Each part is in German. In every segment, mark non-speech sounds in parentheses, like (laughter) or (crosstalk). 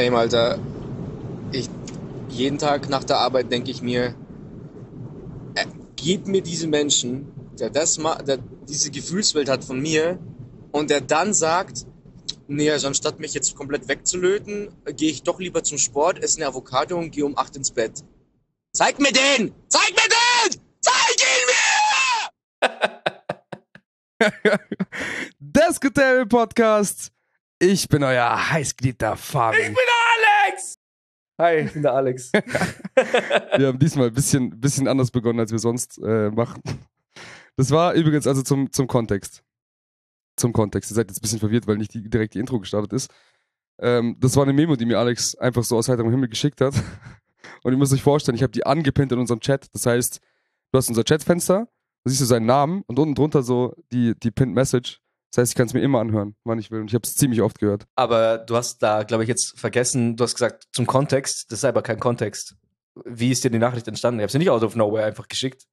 Same, Alter. Ich, jeden Tag nach der Arbeit denke ich mir, äh, gib mir diese Menschen, der das der diese Gefühlswelt hat von mir und der dann sagt, nee, also anstatt mich jetzt komplett wegzulöten, gehe ich doch lieber zum Sport, esse eine Avocado und gehe um 8 ins Bett. Zeig mir den! Zeig mir den! Zeig ihn mir! (laughs) Desktable Podcast. Ich bin euer heißgeliebter Fabi. Ich bin der Alex! Hi, ich bin der Alex. (laughs) wir haben diesmal ein bisschen, bisschen anders begonnen, als wir sonst äh, machen. Das war übrigens also zum, zum Kontext. Zum Kontext. Ihr seid jetzt ein bisschen verwirrt, weil nicht die, direkt die Intro gestartet ist. Ähm, das war eine Memo, die mir Alex einfach so aus heiterem Himmel geschickt hat. Und ihr müsst euch vorstellen, ich habe die angepinnt in unserem Chat. Das heißt, du hast unser Chatfenster, da siehst du seinen Namen und unten drunter so die, die Pinned Message. Das heißt, ich kann es mir immer anhören, wann ich will. Und ich habe es ziemlich oft gehört. Aber du hast da, glaube ich, jetzt vergessen, du hast gesagt, zum Kontext, das ist aber kein Kontext. Wie ist dir die Nachricht entstanden? Ich habe sie nicht out of nowhere einfach geschickt.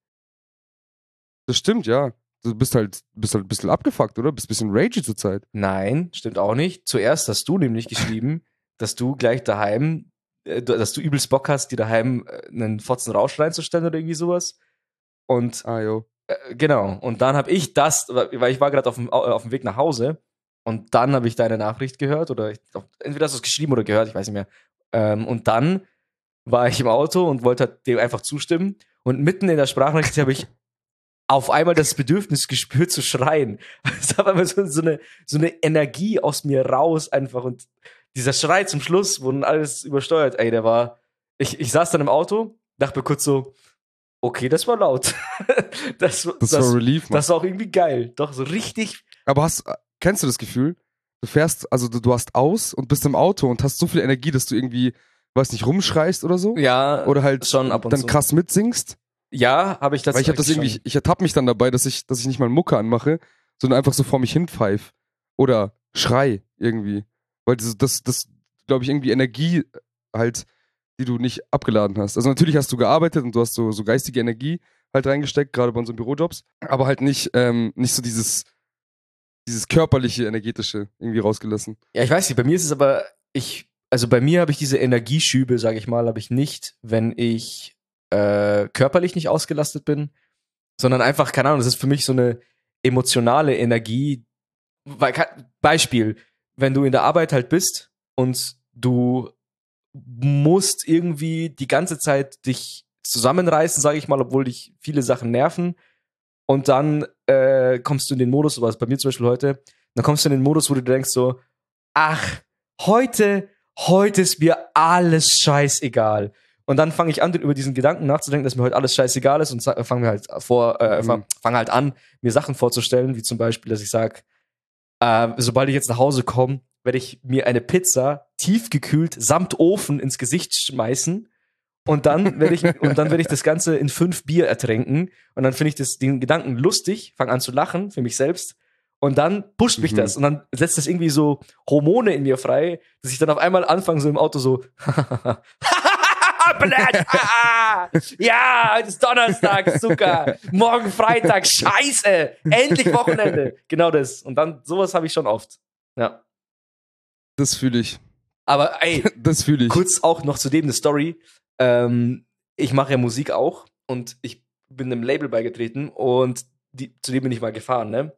Das stimmt, ja. Du bist halt, bist halt ein bisschen abgefuckt, oder? Bist ein bisschen ragey zurzeit. Nein, stimmt auch nicht. Zuerst hast du nämlich (laughs) geschrieben, dass du gleich daheim, äh, dass du übelst Bock hast, dir daheim äh, einen Fotzen Rausch reinzustellen oder irgendwie sowas. Und ah, jo. Genau. Und dann habe ich das, weil ich war gerade auf dem, auf dem Weg nach Hause und dann habe ich deine Nachricht gehört oder ich, entweder hast du es geschrieben oder gehört, ich weiß nicht mehr. Ähm, und dann war ich im Auto und wollte halt dem einfach zustimmen. Und mitten in der Sprachnachricht habe ich auf einmal das Bedürfnis gespürt zu schreien. (laughs) Es war einfach so, so, eine, so eine Energie aus mir raus einfach und dieser Schrei zum Schluss, dann alles übersteuert, ey, der war, ich, ich saß dann im Auto, dachte mir kurz so, okay, das war laut. das, (laughs) das, das war Relief. Mann. Das war auch irgendwie geil. Doch, so richtig. Aber hast, kennst du das Gefühl? Du fährst, also du, du hast aus und bist im Auto und hast so viel Energie, dass du irgendwie, weiß nicht, rumschreist oder so. Ja. Oder halt schon ab und dann so. krass mitsingst. Ja, habe ich das. Weil ich habe das irgendwie, ich, ich ertappe mich dann dabei, dass ich, dass ich nicht mal Mucke anmache, sondern einfach so vor mich hinpfeif. Oder schrei irgendwie. Weil das, das, das glaube ich, irgendwie Energie halt die du nicht abgeladen hast. Also natürlich hast du gearbeitet und du hast so, so geistige Energie halt reingesteckt, gerade bei unseren Bürojobs, aber halt nicht, ähm, nicht so dieses, dieses körperliche, energetische irgendwie rausgelassen. Ja, ich weiß nicht, bei mir ist es aber, ich, also bei mir habe ich diese Energieschübe, sage ich mal, habe ich nicht, wenn ich äh, körperlich nicht ausgelastet bin, sondern einfach, keine Ahnung, das ist für mich so eine emotionale Energie. Beispiel, wenn du in der Arbeit halt bist und du musst irgendwie die ganze Zeit dich zusammenreißen, sage ich mal, obwohl dich viele Sachen nerven. Und dann äh, kommst du in den Modus, was bei mir zum Beispiel heute, dann kommst du in den Modus, wo du denkst so, ach, heute, heute ist mir alles scheißegal. Und dann fange ich an, über diesen Gedanken nachzudenken, dass mir heute alles scheißegal ist und fange halt vor, äh, mhm. fange halt an, mir Sachen vorzustellen, wie zum Beispiel, dass ich sage, äh, sobald ich jetzt nach Hause komme, werde ich mir eine Pizza tiefgekühlt samt Ofen ins Gesicht schmeißen und dann werde ich und dann werde ich das Ganze in fünf Bier ertränken und dann finde ich das den Gedanken lustig, fange an zu lachen für mich selbst und dann pusht mich mhm. das und dann setzt das irgendwie so Hormone in mir frei, dass ich dann auf einmal anfange so im Auto so (laughs) ja, heute ist Donnerstag, Zucker. Morgen Freitag, scheiße. Endlich Wochenende. Genau das. Und dann, sowas habe ich schon oft. Ja. Das fühle ich. Aber ey, (laughs) das fühle ich. Kurz auch noch zu dem eine Story. Ähm, ich mache ja Musik auch und ich bin einem Label beigetreten und die, zu dem bin ich mal gefahren, ne?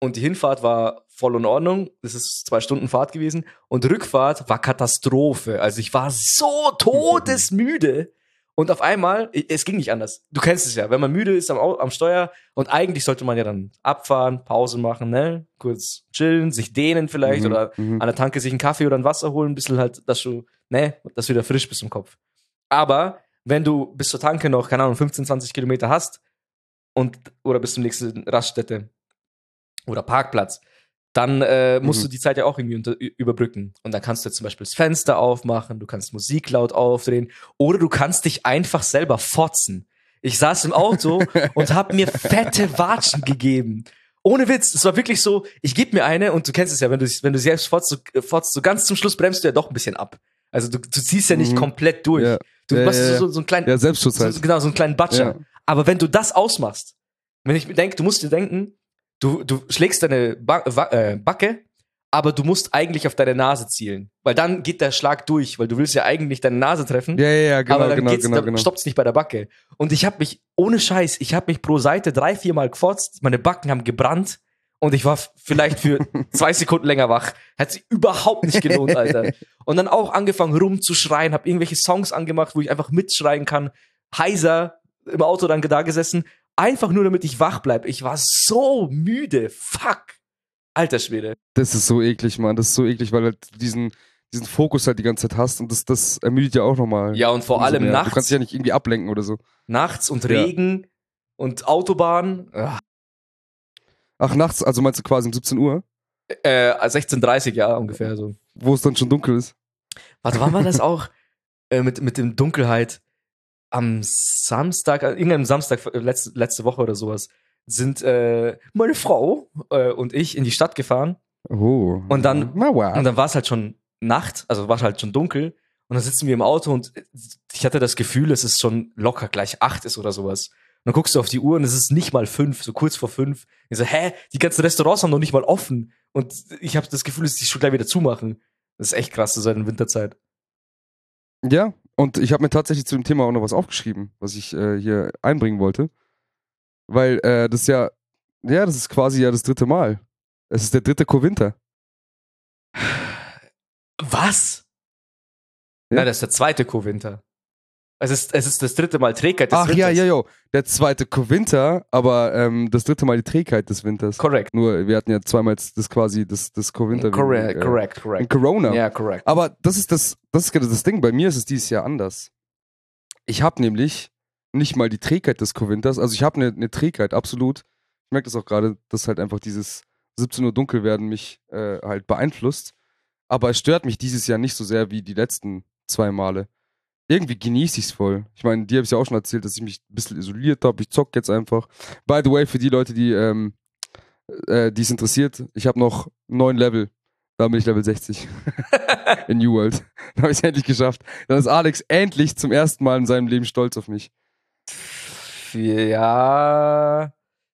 Und die Hinfahrt war voll in Ordnung. Das ist zwei Stunden Fahrt gewesen. Und Rückfahrt war Katastrophe. Also ich war so todesmüde. Und auf einmal, es ging nicht anders. Du kennst es ja, wenn man müde ist am, am Steuer und eigentlich sollte man ja dann abfahren, Pause machen, ne? Kurz chillen, sich dehnen vielleicht mhm, oder mhm. an der Tanke sich einen Kaffee oder ein Wasser holen, ein bisschen halt, dass du, ne, dass du wieder frisch bist im Kopf. Aber wenn du bis zur Tanke noch, keine Ahnung, 15, 20 Kilometer hast und oder bis zum nächsten Raststätte oder Parkplatz, dann äh, musst mhm. du die Zeit ja auch irgendwie unter, überbrücken. Und dann kannst du jetzt zum Beispiel das Fenster aufmachen, du kannst Musik laut aufdrehen oder du kannst dich einfach selber fotzen. Ich saß im Auto (laughs) und hab mir fette Watschen gegeben. Ohne Witz, es war wirklich so, ich gebe mir eine und du kennst es ja, wenn du, wenn du selbst fotzt, so, fotzt, so ganz zum Schluss bremst du ja doch ein bisschen ab. Also du, du ziehst ja nicht mhm. komplett durch. Ja. Du ja, machst ja, so, so einen kleinen, ja, Selbstschutz halt. so, genau, so einen kleinen Batscher. Aber wenn du das ausmachst, wenn ich mir denke, du musst dir denken, du, du schlägst deine ba äh, Backe aber du musst eigentlich auf deine Nase zielen. Weil dann geht der Schlag durch, weil du willst ja eigentlich deine Nase treffen. Ja, ja, ja, genau, aber dann genau, genau, dann genau. stoppt's nicht bei der Backe. Und ich habe mich, ohne Scheiß, ich habe mich pro Seite drei, vier Mal gefotzt, meine Backen haben gebrannt und ich war vielleicht für (laughs) zwei Sekunden länger wach. Hat sich überhaupt nicht gelohnt, Alter. Und dann auch angefangen rumzuschreien, habe irgendwelche Songs angemacht, wo ich einfach mitschreien kann. Heiser im Auto dann da gesessen, einfach nur damit ich wach bleib. Ich war so müde. Fuck. Alter Schwede. Das ist so eklig, Mann. Das ist so eklig, weil halt du diesen, diesen Fokus halt die ganze Zeit hast und das, das ermüdet ja auch nochmal. Ja, und vor allem mehr. nachts. Du kannst dich ja nicht irgendwie ablenken oder so. Nachts und Ja. Regen und Autobahn. Ah, Ach, nachts, also meinst du quasi um 17 Uhr, Äh, 16.30 ja ungefähr so. wo es dann schon dunkel ist? Warte, wann war das (laughs) auch? äh, mit, mit dem Dunkelheit am Samstag, äh, irgendeinem Samstag äh, letzte, letzte Woche oder sowas, sind äh, meine Frau äh, und ich in die Stadt gefahren Oh. Und dann- und dann war es halt schon Nacht, also war halt schon dunkel und dann sitzen wir im Auto und ich hatte das Gefühl, dass es schon locker gleich acht ist oder sowas. Und dann guckst du auf die Uhr und es ist nicht mal fünf, so kurz vor fünf. Ich so, hä, die ganzen Restaurants haben noch nicht mal offen und ich habe das Gefühl, dass die schon gleich wieder zumachen. Das ist echt krass, so in Winterzeit. Ja, und ich habe mir tatsächlich zu dem Thema auch noch was aufgeschrieben, was ich äh, hier einbringen wollte. Weil äh, das ist ja, ja, das ist quasi ja das dritte Mal. Es ist der dritte Co-Winter. Was? Ja. Nein, das ist der zweite Co-Winter. Es ist, es ist das dritte Mal Trägheit des Ach ja, Winters. ja, ja. Der zweite Co-Winter, aber ähm, das dritte Mal die Trägheit des Winters. Korrekt. Nur, wir hatten ja zweimal das quasi das, das Co-Winter. Äh, correct, wegen correct. Corona. Ja, correct. Aber das ist das, das ist gerade das Ding. Bei mir ist es dieses Jahr anders. Ich habe nämlich nicht mal die Trägheit des Co-Winters. Also ich habe eine ne Trägheit, absolut. Ich merke das auch gerade, dass halt einfach dieses 17 Uhr dunkel werden mich äh, halt beeinflusst. Aber es stört mich dieses Jahr nicht so sehr wie die letzten zwei Male. Irgendwie genieße ich es voll. Ich meine, dir habe ich ja auch schon erzählt, dass ich mich ein bisschen isoliert habe. Ich zock jetzt einfach. By the way, für die Leute, die ähm, äh, es interessiert, ich habe noch neun Level. Da bin ich Level 60 (laughs) in New World. (laughs) Dann habe ich es endlich geschafft. Dann ist Alex endlich zum ersten Mal in seinem Leben stolz auf mich. Ja.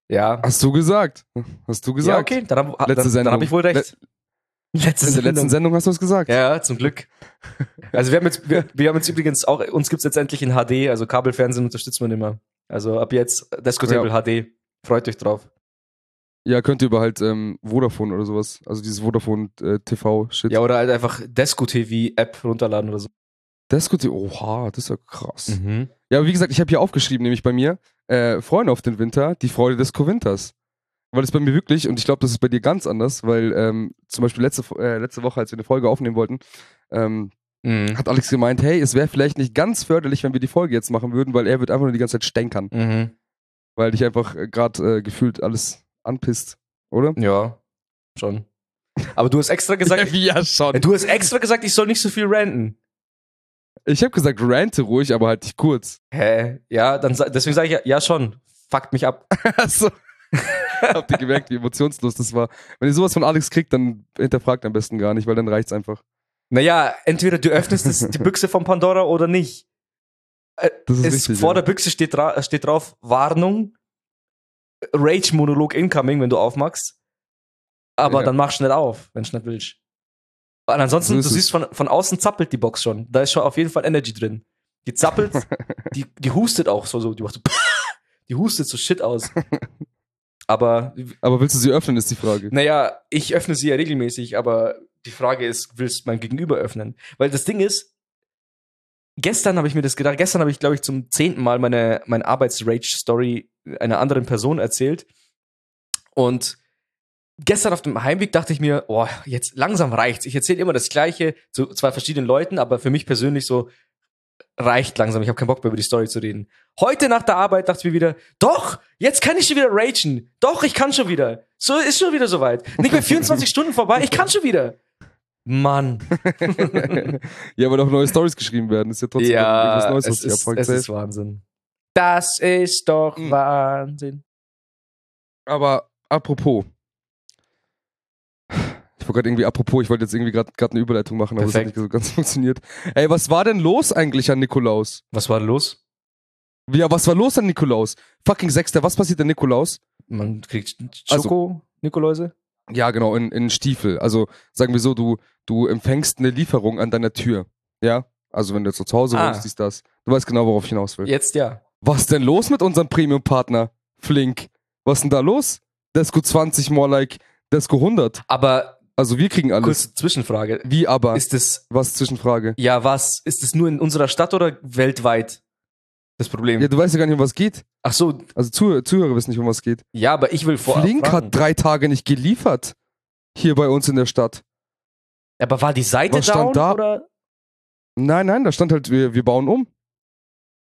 Ja. Hast du gesagt? Hast du Ja, gesagt? okay, dann habe Letzte dann, dann Sendung. hab ich wohl recht. Letzte In der letzten Sendung hast du es gesagt. Ja, zum Glück. Also wir haben jetzt, wir, wir haben jetzt übrigens auch, uns gibt's jetzt endlich in HD, also Kabelfernsehen unterstützt man immer. Also ab jetzt Desco Table HD. Freut euch drauf. Ja, könnt ihr über halt ähm, Vodafone oder sowas. Also dieses Vodafone äh, TV-Shit. Ja, oder halt einfach Desco TV App runterladen oder so. Gut. Oha, das ist ja krass. Mhm. Ja, aber wie gesagt, ich habe hier aufgeschrieben, nämlich bei mir, äh, Freunde auf den Winter, die Freude des Co-Winters. Weil es bei mir wirklich, und ich glaube, das ist bei dir ganz anders, weil ähm, zum Beispiel letzte, äh, letzte Woche, als wir eine Folge aufnehmen wollten, ähm, Mhm. hat Alex gemeint, hey, es wäre vielleicht nicht ganz förderlich, wenn wir die Folge jetzt machen würden, weil er wird einfach nur die ganze Zeit stänkern, Mhm. weil dich einfach äh, gerade äh, gefühlt alles anpisst, oder? Ja, schon. Aber du hast extra gesagt, wie (laughs) ja schon. du hast extra gesagt, ich soll nicht so viel ranten. Ich habe gesagt, rante ruhig, aber halt nicht kurz. Hä? Ja, dann deswegen sage ich ja, ja schon. Fuckt mich ab. (laughs) Achso. (laughs) (laughs) Habt ihr gemerkt, wie emotionslos das war? Wenn ihr sowas von Alex kriegt, dann hinterfragt am besten gar nicht, weil dann reicht's einfach. Naja, entweder du öffnest das, die Büchse von Pandora oder nicht. Das ist Es, richtig. vor ja. der Büchse steht, dra steht drauf, Warnung, Rage-Monolog incoming, wenn du aufmachst. Aber Ja. dann mach schnell auf, wenn du nicht willst. Und ansonsten, So du siehst, von, von außen zappelt die Box schon. Da ist schon auf jeden Fall Energy drin. Die zappelt, (laughs) die, die hustet auch so, so die macht so, (laughs) die hustet so shit aus. Aber, Aber willst du sie öffnen, ist die Frage. naja, ich öffne sie ja regelmäßig, aber die Frage ist, willst du mein Gegenüber öffnen? Weil das Ding ist, gestern habe ich mir das gedacht, gestern habe ich, glaube ich, zum zehnten Mal meine, meine Arbeits-Rage-Story einer anderen Person erzählt. Und gestern auf dem Heimweg dachte ich mir, oh, jetzt langsam reicht's. Ich erzähle immer das Gleiche zu zwei verschiedenen Leuten, aber für mich persönlich so reicht langsam. Ich habe keinen Bock mehr über die Story zu reden. Heute nach der Arbeit dachte ich mir wieder, doch, jetzt kann ich schon wieder ragen. Doch, ich kann schon wieder. So ist schon wieder soweit. Nicht mehr (laughs) 24 Stunden vorbei, ich kann schon wieder. Mann. (laughs) ja, aber doch neue Stories geschrieben werden. Ist ja trotzdem ja, irgendwas Neues, was es, ist, es ist Wahnsinn. Das ist doch Mhm. Wahnsinn. Aber apropos. Ich wollte gerade irgendwie apropos, ich wollte jetzt irgendwie gerade eine Überleitung machen, aber Perfekt. das hat nicht so ganz (laughs) funktioniert. Ey, was war denn los eigentlich an Nikolaus? Was war los? Ja, was war los an Nikolaus? Fucking Sechster, was passiert an Nikolaus? Man kriegt Also- Schoko, Nikoläuse? Ja, genau, in, in Stiefel. Also sagen wir so, du, du empfängst eine Lieferung an deiner Tür. Ja? Also wenn du jetzt so zu Hause Ah. wohnst, siehst das. Du weißt genau, worauf ich hinaus will. Jetzt ja. Was denn los mit unserem Premium-Partner? Flink. Was denn da los? Desco 20 more like Desco 100. Aber Also wir kriegen alles. kurze Zwischenfrage. Wie aber? Ist es, was Zwischenfrage? ja was, ist es nur in unserer Stadt oder weltweit das Problem? Ja, du weißt ja gar nicht, um was geht. Ach so, Also Zuh Zuhörer wissen nicht, um was geht. ja, aber ich will vor. Flink fragen. hat drei Tage nicht geliefert. Hier bei uns in der Stadt. Aber war die Seite Was stand down da? oder? Nein, nein, da stand halt, wir, wir bauen um.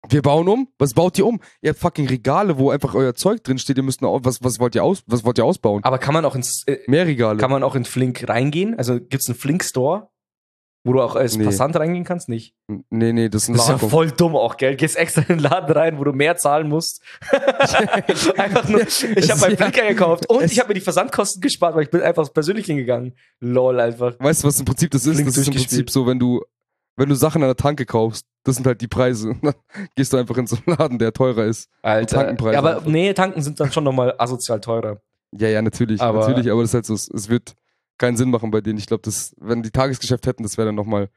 Wir bauen um. Was baut ihr um? Ihr habt fucking Regale, wo einfach euer Zeug drin steht. Ihr müsst noch, was, was wollt ihr aus, was wollt ihr ausbauen? Aber kann man auch ins, äh, Mehr Regale. kann man auch in Flink reingehen? Also gibt's einen Flink Store, wo du auch als Nee. Passant reingehen kannst? Nicht. nee, nee, das ist ein Das ist ja voll dumm auch, gell? Gehst extra in den Laden rein, wo du mehr zahlen musst. (laughs) einfach nur, ich habe meinen Ja. Flinker gekauft (laughs) und ich habe mir die Versandkosten gespart, weil ich bin einfach persönlich hingegangen. Lol, einfach. Weißt du, was im Prinzip das ist? Flink das ist im. Prinzip so, wenn du, wenn du Sachen an der Tanke kaufst, das sind halt die Preise. (laughs) Dann gehst du einfach in so einen Laden, der teurer ist. Alter. Tankenpreise Ja, aber einfach. nee, tanken sind dann schon nochmal asozial teurer. Ja, ja, natürlich, Aber- natürlich, aber das ist halt so, es- wird keinen Sinn machen bei denen. Ich glaube, das, wenn die Tagesgeschäft hätten, das wäre dann nochmal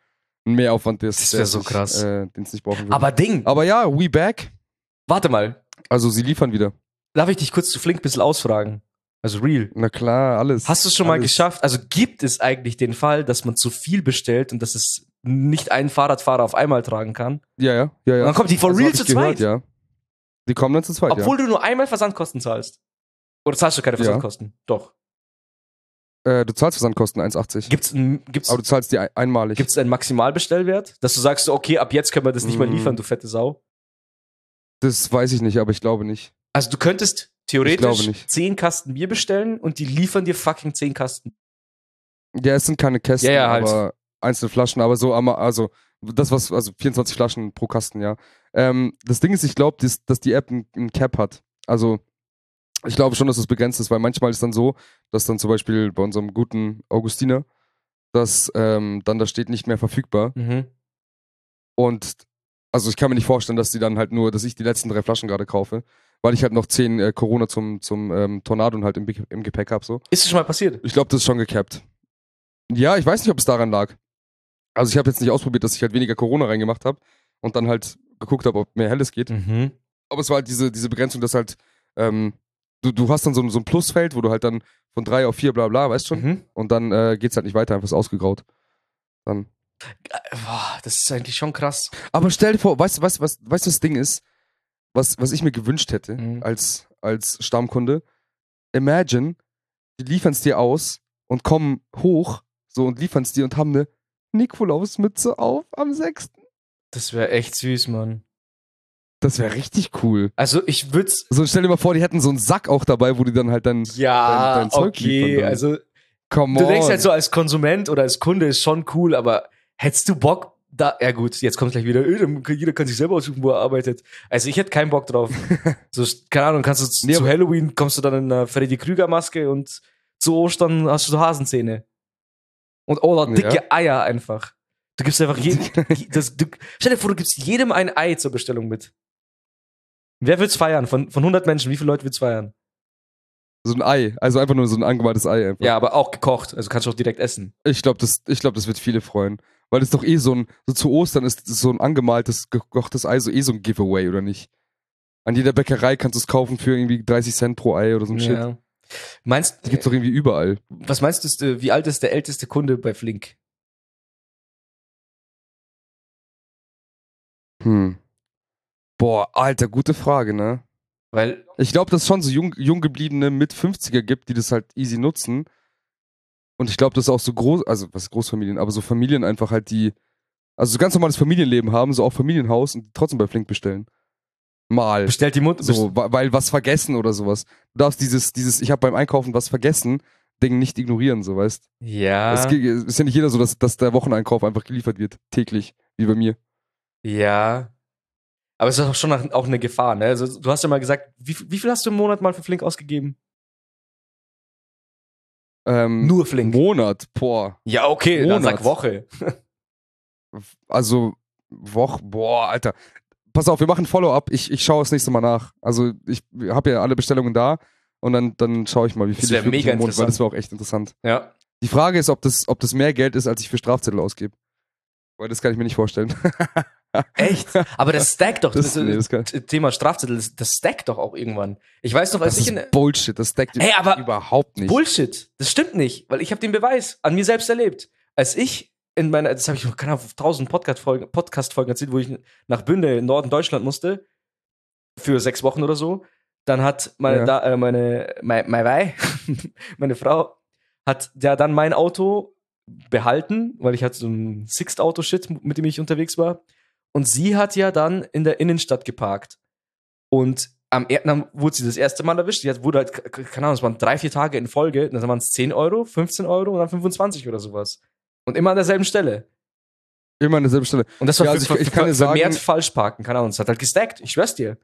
ein Mehraufwand, der Das wär der so krass. Äh, den es nicht brauchen würde. Aber Ding, aber ja, we back. warte mal. Also sie liefern wieder. Darf ich dich kurz zu Flink ein bisschen ausfragen? Also real. Na klar, alles. Hast du es schon mal alles. geschafft? Also gibt es eigentlich den Fall, dass man zu viel bestellt und dass es nicht einen Fahrradfahrer auf einmal tragen kann? Ja, ja, ja, ja. Und dann kommt die for Also real zu gehört, zweit. Ja. Die kommen dann zu zweit, Obwohl du nur einmal Versandkosten zahlst. Oder zahlst du keine Ja. Versandkosten? Doch. ja. Äh, du zahlst Versandkosten 1,80. Gibt's ein, gibt's, Aber du zahlst die ein einmalig. gibt's einen Maximalbestellwert? Dass du sagst, okay, ab jetzt können wir das nicht mehr Mm. liefern, du fette Sau. das weiß ich nicht, aber ich glaube nicht. Also du könntest theoretisch nicht. 10 Kasten Bier bestellen und die liefern dir fucking 10 Kasten. Ja, es sind keine Kästen, Ja, ja, halt. aber einzelne Flaschen, aber so, also das was, also 24 Flaschen pro Kasten, ja. Ähm, das Ding ist, ich glaube, dass, dass die App ein, ein Cap hat. Also ich glaube schon, dass es begrenzt ist, weil manchmal ist dann so, dass dann zum Beispiel bei unserem guten Augustiner, dass ähm, dann da steht nicht mehr verfügbar Mhm. und also ich kann mir nicht vorstellen, dass die dann halt nur, dass ich die letzten drei Flaschen gerade kaufe, weil ich halt noch zehn äh, Corona zum, zum ähm, Tornado halt im, im Gepäck habe so. Ist es schon mal passiert? Ich glaube, das ist schon gecapped. Ja, ich weiß nicht, ob es daran lag. Also ich habe jetzt nicht ausprobiert, dass ich halt weniger Corona reingemacht habe und dann halt geguckt habe, ob mehr Helles geht. Mhm. Aber es war halt diese, diese Begrenzung, dass halt, ähm, du, du hast dann so, ein- so ein Plusfeld, wo du halt dann von drei auf vier bla bla, weißt schon? Mhm. Und dann äh, geht's halt nicht weiter, einfach ist ausgegraut. Dann. Boah, das ist eigentlich schon krass. Aber stell dir vor, weißt du, was, was, weißt du, das Ding ist, was, was ich mir gewünscht hätte Mhm. als, als Stammkunde? Imagine, die liefern es dir aus und kommen hoch, so und liefern es dir und haben eine Nikolausmütze auf am 6. Das wäre echt süß, Mann. Das wäre richtig cool. Also ich würde So, stell dir mal vor, die hätten so einen Sack auch dabei, wo die dann halt dann. Ja, dein- dein Zeug okay. Also Come du on. denkst halt so als Konsument oder als Kunde ist schon cool, aber hättest du Bock da, ja gut, jetzt kommt gleich wieder, jeder kann sich selber aussuchen, wo er arbeitet. Also ich hätte keinen Bock drauf. (laughs) so, keine Ahnung, kannst du Nee, zu Halloween kommst du dann in einer Freddy Krüger Maske und zu Ostern hast du so Hasenzähne. Und oder dicke Ja. Eier einfach. Du gibst einfach jedem, (laughs) das, du, stell dir vor, du gibst jedem ein Ei zur Bestellung mit. Wer wird's feiern? Von, von 100 Menschen, wie viele Leute wird's feiern? So ein Ei. Also einfach nur so ein angemaltes Ei einfach. Ja, aber auch gekocht, also kannst du auch direkt essen. Ich glaube, das, ich glaub, das wird viele freuen. Weil das doch eh so ein, so zu Ostern ist so ein angemaltes, gekochtes Ei so eh so ein Giveaway, oder nicht? An jeder Bäckerei kannst du es kaufen für irgendwie 30 Cent pro Ei oder so ein Shit. Meinst Die gibt's doch irgendwie überall. Was meinst du, äh, wie alt ist der älteste Kunde bei Flink? Hm. Boah, Alter, gute Frage, ne? Weil, Ich glaube, dass es schon so jung, jung gebliebene mit 50er gibt, die das halt easy nutzen. Und ich glaube, dass auch so groß, also was Großfamilien, aber so Familien einfach halt die, also so ganz normales Familienleben haben, so auch Familienhaus und trotzdem bei Flink bestellen. Mal. bestellt die Mutter. So, weil was vergessen oder sowas. Du darfst dieses, dieses, ich habe beim Einkaufen was vergessen, Ding nicht ignorieren, so weißt. ja. Es ist ja nicht jeder so, dass, dass der Wocheneinkauf einfach geliefert wird, täglich, wie bei mir. Ja. Aber es ist auch schon auch eine Gefahr, ne? Also, du hast ja mal gesagt, wie, wie viel hast du im Monat mal für Flink ausgegeben? Ähm, Nur Flink. Monat, boah. Ja, okay, dann Monat. sag Woche. Also, Woche, boah, Alter. Pass auf, wir machen Follow-up. Ich, ich schaue das nächste Mal nach. Also, ich habe ja alle Bestellungen da, Und dann, dann schaue ich mal, wie Das viel wär ich wirklich mega Monat, weil das wäre auch echt interessant. Ja. Die Frage ist, ob das, ob das mehr Geld ist, als ich für Strafzettel ausgebe. Weil das kann ich mir nicht vorstellen. (laughs) Echt? Aber das stackt doch. Das- Das, nee, das Thema Strafzettel, das, das stackt doch auch irgendwann. Ich weiß noch, als Das ich in ist Bullshit, das deckt Ey, aber überhaupt nicht. Bullshit. Das stimmt nicht, weil ich habe den Beweis an mir selbst erlebt. Als ich in meiner, das habe ich noch keine Ahnung, tausend Podcast-Folgen Podcast -Folgen erzählt, wo ich nach Bünde in Norden Deutschland musste, für sechs Wochen oder so. Dann hat meine, Ja. da, äh, meine, mein, mein Wei, (laughs) meine Frau, hat ja dann mein Auto behalten, weil ich hatte so ein Sixt-Auto-Shit, mit dem ich unterwegs war. Und sie hat ja dann in der Innenstadt geparkt. Und am dann wurde sie das erste Mal erwischt. Sie hat, wurde halt, keine Ahnung, es waren drei, vier Tage in Folge. Dann waren es 10 Euro, 15 Euro und dann 25 oder sowas. Und immer an derselben Stelle. Immer an derselben Stelle. Und das war Ja, also ich- ich kann dir sagen- vermehrt Falschparken. Keine Ahnung, es hat halt gestackt. Ich schwör's dir.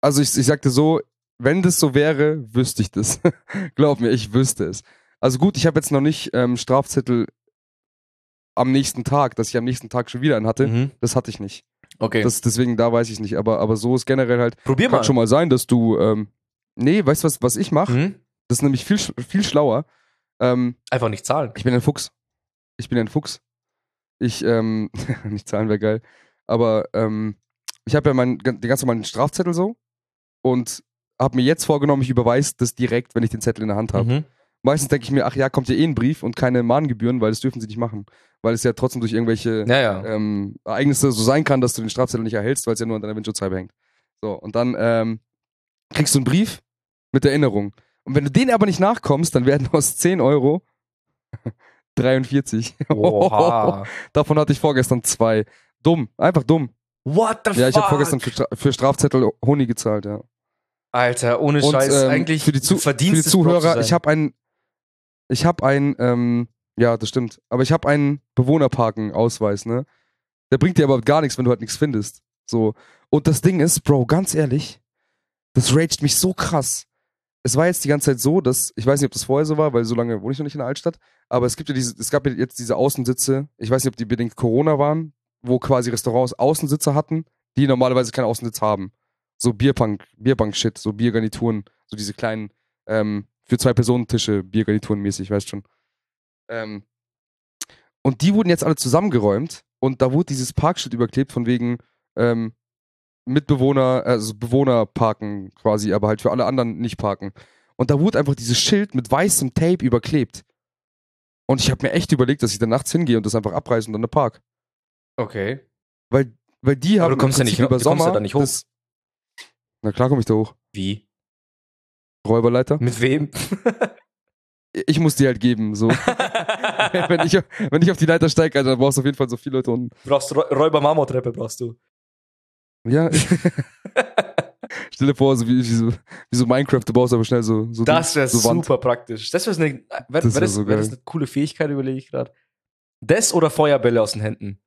Also ich, ich sagte so, wenn das so wäre, wüsste ich das. (laughs) Glaub mir, ich wüsste es. Also gut, ich habe jetzt noch nicht ähm, Strafzettel am nächsten Tag, dass ich am nächsten Tag schon wieder einen hatte. Mhm. Das hatte ich nicht. Okay. Das, deswegen, da weiß ich nicht. Aber, aber so ist generell halt, Probier kann mal. schon mal sein, dass du, ähm, nee, weißt du was, was ich mache? Mhm. Das ist nämlich viel, viel schlauer. Ähm, Einfach nicht zahlen. ich bin ein Fuchs. Ich bin ein Fuchs. Ich, ähm, (laughs) nicht zahlen wäre geil. Aber ähm, ich habe ja meinen, den ganz normalen Strafzettel so und habe mir jetzt vorgenommen, ich überweise das direkt, wenn ich den Zettel in der Hand habe. Mhm. Meistens denke ich mir, ach ja, kommt ja eh ein Brief und keine Mahngebühren, weil das dürfen sie nicht machen. Weil es ja trotzdem durch irgendwelche Ja, ja. ähm, Ereignisse so sein kann, dass du den Strafzettel nicht erhältst, weil es ja nur an deiner Windschutzscheibe hängt. So, und dann ähm, kriegst du einen Brief mit Erinnerung. Und wenn du den aber nicht nachkommst, dann werden (laughs) aus 10 Euro 43. Oha. (laughs) Davon hatte ich vorgestern zwei. Dumm, einfach dumm. What the Ja, ich habe fuck? vorgestern für, Stra für Strafzettel Honig gezahlt, ja. Alter, ohne Und Scheiß. ähm, eigentlich für die, Zu für die Zuhörer, ich habe ein, ich habe ein, ähm, ja, das stimmt, aber ich habe einen Bewohnerparken-Ausweis, ne? Der bringt dir aber gar nichts, wenn du halt nichts findest. So. Und das Ding ist, Bro, ganz ehrlich, das raged mich so krass. Es war jetzt die ganze Zeit so, dass, ich weiß nicht, ob das vorher so war, weil so lange wohne ich noch nicht in der Altstadt, aber es gibt ja diese, es gab ja jetzt diese Außensitze, ich weiß nicht, ob die bedingt Corona waren, wo quasi Restaurants Außensitze hatten, die normalerweise keinen Außensitz haben. So Bierbank, Bierbank-Shit, so Biergarnituren, so diese kleinen, ähm, für zwei Personen Tische, Biergarnituren mäßig, weißt schon. Ähm, und die wurden jetzt alle zusammengeräumt und da wurde dieses Parkschild überklebt von wegen ähm, Mitbewohner, also Bewohner parken quasi, aber halt für alle anderen nicht parken. Und da wurde einfach dieses Schild mit weißem Tape überklebt. Und ich habe mir echt überlegt, dass ich dann nachts hingehe und das einfach abreiße und dann eine Park. Okay. Weil, weil die haben Aber du kommst ja nicht über du kommst ja Sommer da nicht hoch. Das, na klar komme ich da hoch. Wie? Räuberleiter. Mit wem? (laughs) Ich muss die halt geben, so. (laughs) wenn, ich, wenn ich auf die Leiter steige, Alter, dann brauchst du auf jeden Fall so viele Leute unten. brauchst du Räuber Marmortreppe brauchst du. Ja. (laughs) (laughs) Stell dir vor, so wie, wie, so, wie so Minecraft, du baust aber schnell so, so Das wäre so Wand. super praktisch. Das wäre eine, wär, Das wär das, so wär das eine coole Fähigkeit, überlege ich gerade. Das oder Feuerbälle aus den Händen?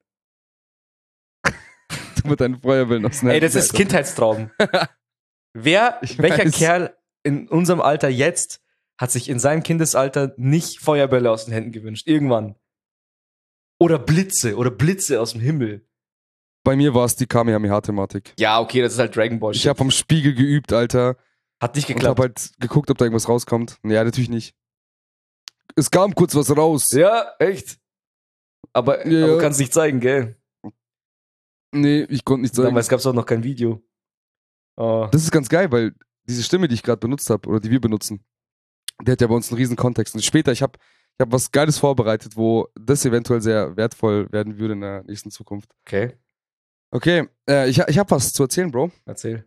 (laughs) mit deinen Feuerwellen aus den Ey, Händen, das ist Alter. Kindheitstraum. Wer, Ich welcher weiß. Kerl in unserem Alter jetzt hat sich in seinem Kindesalter nicht Feuerbälle aus den Händen gewünscht? Irgendwann. Oder Blitze, oder Blitze aus dem Himmel. Bei mir war es die Kamehameha-Thematik. Ja, okay, das ist halt Dragon Ball. Ich habe vom Spiegel geübt, Alter. Hat nicht geklappt. habe halt geguckt, ob da irgendwas rauskommt. Ja, natürlich nicht. Es kam kurz was raus. ja, echt. Aber, Ja, aber ja. kannst nicht zeigen, gell? Nee, ich konnte nicht. Damals gab es auch noch kein Video. Oh. Das ist ganz geil, weil diese Stimme, die ich gerade benutzt habe, oder die wir benutzen, die hat ja bei uns einen riesen Kontext. Und später, ich habe ich hab was Geiles vorbereitet, wo das eventuell sehr wertvoll werden würde in der nächsten Zukunft. Okay, Okay, äh, ich, ich habe was zu erzählen, Bro. erzähl.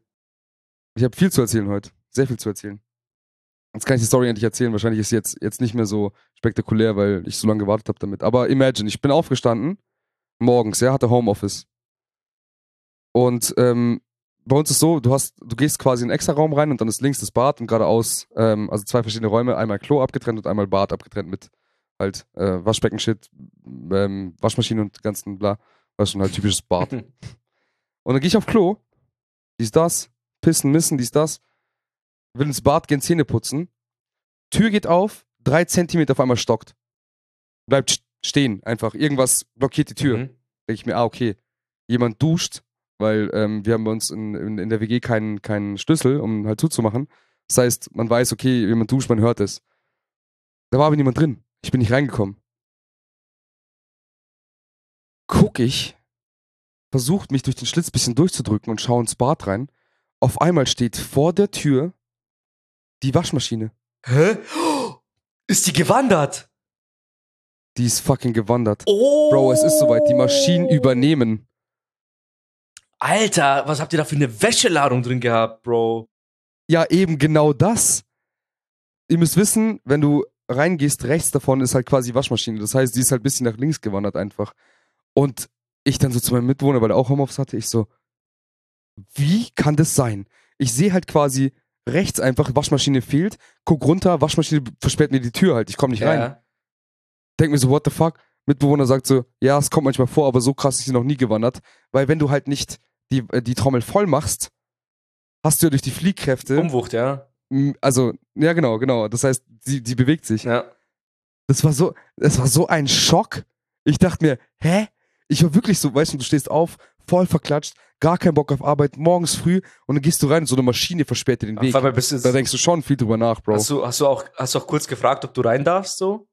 Ich habe viel zu erzählen heute. Sehr viel zu erzählen. Jetzt kann ich die Story endlich erzählen. Wahrscheinlich ist sie jetzt, jetzt nicht mehr so spektakulär, weil ich so lange gewartet habe damit. Aber imagine, ich bin aufgestanden, morgens, ja, hatte Homeoffice. Und ähm, bei uns ist so, du hast, du gehst quasi in einen extra Raum rein und dann ist links das Bad und geradeaus, ähm, also zwei verschiedene Räume, einmal Klo abgetrennt und einmal Bad abgetrennt mit halt äh, Waschbecken-Shit, ähm, Waschmaschine und ganzen bla. Was schon halt typisches Bad. (laughs) Und dann gehe ich auf Klo, dies, das, pissen, missen, dies, das, will ins Bad gehen, Zähne putzen. Tür geht auf, drei Zentimeter auf einmal stockt. Bleibt st- stehen, einfach. Irgendwas blockiert die Tür. Mhm. Denke ich mir, ah, okay. Jemand duscht, weil ähm, wir haben bei uns in, in, in der WG keinen, keinen Schlüssel, um halt zuzumachen. Das heißt, man weiß, okay, man duscht, man hört es. Da war aber niemand drin. Ich bin nicht reingekommen. Guck ich, versucht mich durch den Schlitz ein bisschen durchzudrücken und schaue ins Bad rein. Auf einmal steht vor der Tür die Waschmaschine. Hä? Ist die gewandert? Die ist fucking gewandert. Oh. Bro, es ist soweit. Die Maschinen übernehmen. Alter, was habt ihr da für eine Wäscheladung drin gehabt, Bro? Ja, eben genau das. Ihr müsst wissen, wenn du reingehst, rechts davon ist halt quasi Waschmaschine. Das heißt, die ist halt ein bisschen nach links gewandert einfach. Und ich dann so zu meinem Mitwohner, weil er auch Homeoffice hatte, ich so, wie kann das sein? Ich sehe halt quasi rechts einfach, Waschmaschine fehlt, guck runter, Waschmaschine versperrt mir die Tür halt, ich komme nicht rein. Denk mir so, what the fuck? Mitbewohner sagt so, ja, es kommt manchmal vor, aber so krass ist sie noch nie gewandert. Weil wenn du halt nicht die, die Trommel voll machst, hast du ja durch die Fliehkräfte, Umwucht, ja. also, ja genau, genau, das heißt, sie, sie bewegt sich. Ja. Das war so, das war so ein Schock. Ich dachte mir, hä? Ich war wirklich so, weißt du, du stehst auf, voll verklatscht, gar keinen Bock auf Arbeit, morgens früh und dann gehst du rein und so eine Maschine versperrt dir den Weg. Da denkst du schon viel drüber nach, Bro. hast, du, hast, du auch, hast du auch kurz gefragt, ob du rein darfst, so?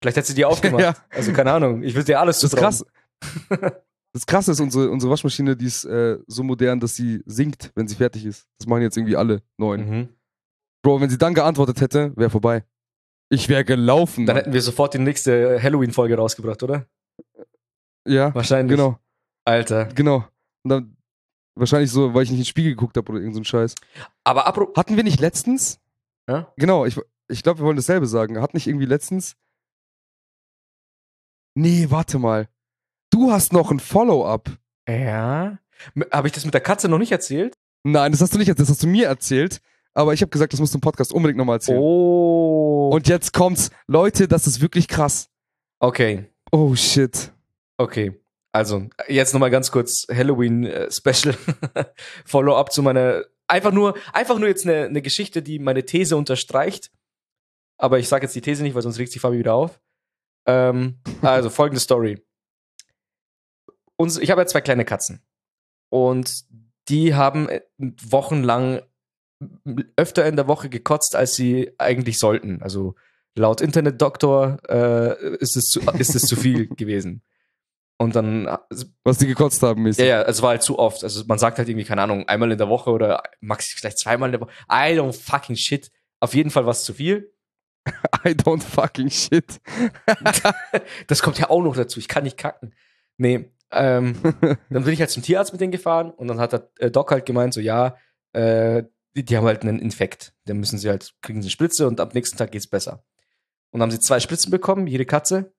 Vielleicht hättest du die (laughs) aufgemacht. Ja. Also keine Ahnung, ich will dir alles Das ist zutrauen. krass. Das krasse ist, unsere, unsere Waschmaschine, die ist äh, so modern, dass sie sinkt, wenn sie fertig ist. Das machen jetzt irgendwie alle neuen. Mhm. Bro, wenn sie dann geantwortet hätte, wäre vorbei. Ich wäre gelaufen. Dann Mann. hätten wir sofort die nächste Halloween-Folge rausgebracht, oder? Ja, Wahrscheinlich. genau, Alter. genau. Und dann wahrscheinlich so, weil ich nicht in den Spiegel geguckt habe oder irgend so Scheiß. Aber apro Hatten wir nicht letztens? Ja? Genau, ich, ich glaube, wir wollen dasselbe sagen. Hat nicht irgendwie letztens. Nee, warte mal. Du hast noch ein Follow-up. Ja. Habe ich das mit der Katze noch nicht erzählt? Nein, das hast du nicht erzählt, das hast du mir erzählt. Aber ich habe gesagt, das musst du im Podcast unbedingt nochmal erzählen. Oh. Und jetzt kommt's. Leute, das ist wirklich krass. okay. Oh shit. Okay. Also, jetzt nochmal ganz kurz Halloween-Special. (laughs) Follow-up zu meiner. Einfach nur, einfach nur jetzt eine, eine Geschichte, die meine These unterstreicht. Aber ich sage jetzt die These nicht, weil sonst regt sich Fabi wieder auf. Ähm, also, (laughs) folgende Story. Uns, ich habe ja zwei kleine Katzen. Und die haben äh, wochenlang öfter in der Woche gekotzt, als sie eigentlich sollten. Also laut Internetdoktor äh, ist, es zu, ist es zu viel (laughs) gewesen. Und dann, Was die gekotzt haben, ja, mäßig. ja, es war halt zu oft. Also man sagt halt irgendwie, keine Ahnung, einmal in der Woche oder max vielleicht zweimal in der Woche. I don't fucking shit. Auf jeden Fall was zu viel. (laughs) I don't fucking shit. (laughs) Das kommt ja auch noch dazu. Ich kann nicht kacken. Nee, ähm, (laughs) dann bin ich halt zum Tierarzt mit denen gefahren und dann hat der äh, Doc halt gemeint, so ja, äh, die, die haben halt einen Infekt. Dann müssen sie halt, kriegen sie eine Spritze und am nächsten Tag geht's besser. Und dann haben sie zwei Spritzen bekommen, jede Katze.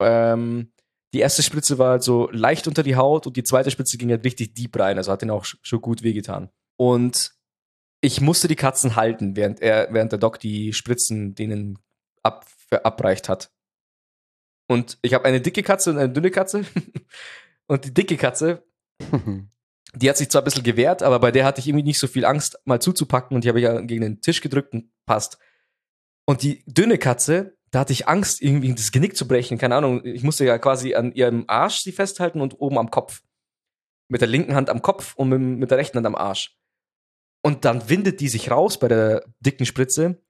Ähm, die erste Spritze war halt so leicht unter die Haut und die zweite Spritze ging halt richtig deep rein, also hat denen auch sch- schon gut wehgetan. Und ich musste die Katzen halten, während er, während der Doc die Spritzen denen ab, verabreicht hat. Und ich habe eine dicke Katze und eine dünne Katze. (laughs) und die dicke Katze, (laughs) die hat sich zwar ein bisschen gewehrt, aber bei der hatte ich irgendwie nicht so viel Angst, mal zuzupacken und die habe ich ja gegen den Tisch gedrückt und passt. Und die dünne Katze, da hatte ich Angst, irgendwie das Genick zu brechen. Keine Ahnung, ich musste ja quasi an ihrem Arsch sie festhalten und oben am Kopf. Mit der linken Hand am Kopf und mit, mit der rechten Hand am Arsch. Und dann windet die sich raus bei der dicken Spritze,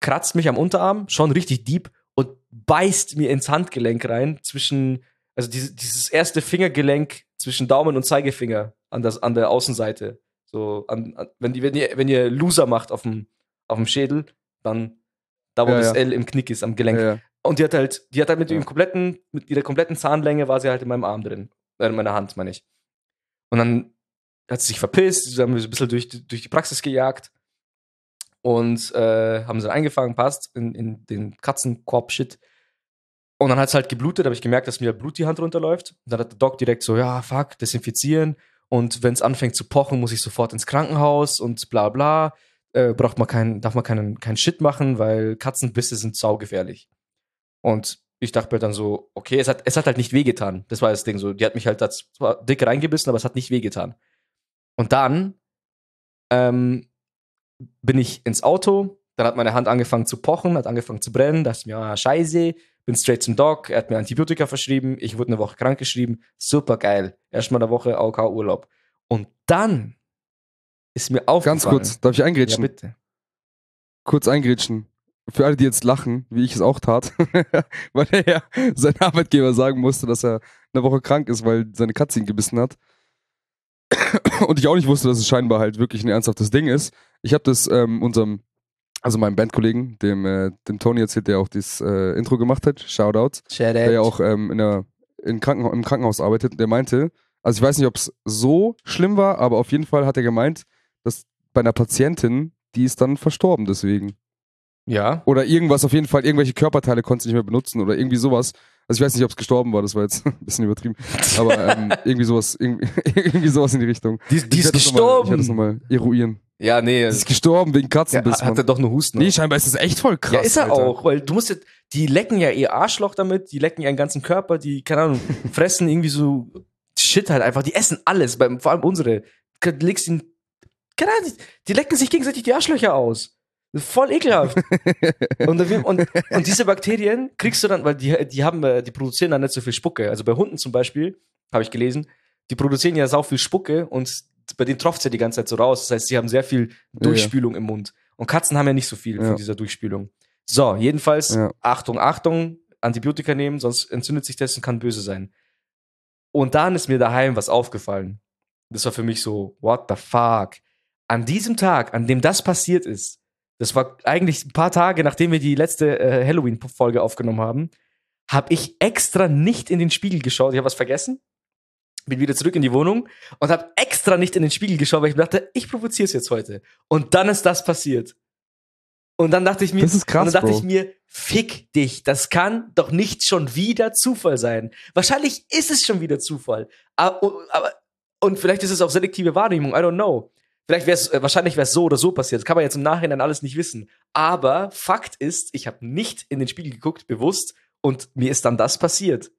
kratzt mich am Unterarm, schon richtig deep und beißt mir ins Handgelenk rein zwischen, also diese, dieses erste Fingergelenk zwischen Daumen und Zeigefinger an, das, an der Außenseite. So, an, an, wenn, die, wenn, ihr, wenn ihr Loser macht auf dem, auf dem Schädel, dann da, wo Ja, das. L im Knick ist, am Gelenk. Und die hat halt, die hat halt mit ihrem kompletten, mit ihrer kompletten Zahnlänge war sie halt in meinem Arm drin. Äh, in meiner Hand, meine ich. Und dann hat sie sich verpisst, dann haben wir so ein bisschen durch, die- durch die Praxis gejagt und äh, haben sie dann eingefangen, passt, in, in den Katzenkorb-Shit. Und dann hat es halt geblutet, habe ich gemerkt, dass mir Blut die Hand runterläuft. Und dann hat der Doc direkt so, ja, fuck, desinfizieren. Und wenn es anfängt zu pochen, muss ich sofort ins Krankenhaus und bla bla. Äh, braucht man keinen, darf man keinen, keinen Shit machen, weil Katzenbisse sind saugefährlich. Und ich dachte mir dann so, okay, es hat, es hat halt nicht wehgetan. Das war das Ding so. Die hat mich halt zwar dick reingebissen, aber es hat nicht wehgetan. Und dann ähm, bin ich ins Auto, dann hat meine Hand angefangen zu pochen, hat angefangen zu brennen, dachte mir, ah, scheiße, bin straight zum Doc, er hat mir Antibiotika verschrieben, ich wurde eine Woche krank geschrieben, super geil. Erstmal eine Woche AOK Urlaub. Und dann ist mir aufgefallen. Ganz kurz, darf ich Ja, eingrätschen? bitte. kurz eingrätschen. Für alle, die jetzt lachen, wie ich es auch tat, (laughs) weil er ja sein Arbeitgeber sagen musste, dass er eine Woche krank ist, weil seine Katze ihn gebissen hat. (coughs) Und ich auch nicht wusste, dass es scheinbar halt wirklich ein ernsthaftes Ding ist. Ich habe das ähm, unserem, also meinem Bandkollegen, dem, äh, dem Tony erzählt, der auch das äh, Intro gemacht hat, Shoutout, Shout der ja auch ähm, in der, in Krankenha im Krankenhaus arbeitet, der meinte, also ich weiß nicht, ob es so schlimm war, aber auf jeden Fall hat er gemeint, dass bei einer Patientin, die ist dann verstorben deswegen. Ja. Oder irgendwas, auf jeden Fall, irgendwelche Körperteile konntest du nicht mehr benutzen oder irgendwie sowas. Also ich weiß nicht, ob es gestorben war, das war jetzt (laughs) ein bisschen übertrieben. Aber ähm, (laughs) irgendwie sowas, irgendwie, (laughs) irgendwie sowas in die Richtung. Die, die ist das noch mal- Ich werde das gestorben. nochmal eruieren. Ja, nee. Die ist gestorben wegen Ja, Katzenbiss, hat er doch nur Husten. Nee, scheinbar ist das echt voll krass. ja, ist er Alter. auch, weil du musst ja, die lecken ja ihr Arschloch damit, die lecken ihren ganzen Körper, die, keine Ahnung, fressen irgendwie so Shit halt einfach, die essen alles, vor allem unsere. Du legst ihn, keine Ahnung, die, lecken sich gegenseitig die Arschlöcher aus. Voll ekelhaft. (laughs) und, und, und diese Bakterien kriegst du dann, weil die, die haben, äh, die produzieren dann nicht so viel Spucke. Also bei Hunden zum Beispiel, habe ich gelesen, die produzieren ja sau viel Spucke und bei denen tropft ja die ganze Zeit so raus. Das heißt, sie haben sehr viel Durchspülung im Mund. Und Katzen haben ja nicht so viel Ja. von dieser Durchspülung. So, jedenfalls, Ja. Achtung, Achtung, Antibiotika nehmen, sonst entzündet sich das und kann böse sein. Und dann ist mir daheim was aufgefallen. Das war für mich so, what the fuck? An diesem Tag, an dem das passiert ist, das war eigentlich ein paar Tage, nachdem wir die letzte äh, Halloween-Folge aufgenommen haben, habe ich extra nicht in den Spiegel geschaut. Ich habe was vergessen. Bin wieder zurück in die Wohnung und habe extra nicht in den Spiegel geschaut, weil ich mir dachte, ich provoziere es jetzt heute. Und dann ist das passiert. Und dann dachte ich mir, Das ist krass, und dann dachte Bro. ich mir, fick dich, das kann doch nicht schon wieder Zufall sein. Wahrscheinlich ist es schon wieder Zufall. Aber, aber und vielleicht ist es auch selektive Wahrnehmung, I don't know. Vielleicht wäre es, äh, wahrscheinlich wäre es so oder so passiert. Das kann man jetzt im Nachhinein alles nicht wissen. Aber Fakt ist, ich habe nicht in den Spiegel geguckt, bewusst, und mir ist dann das passiert.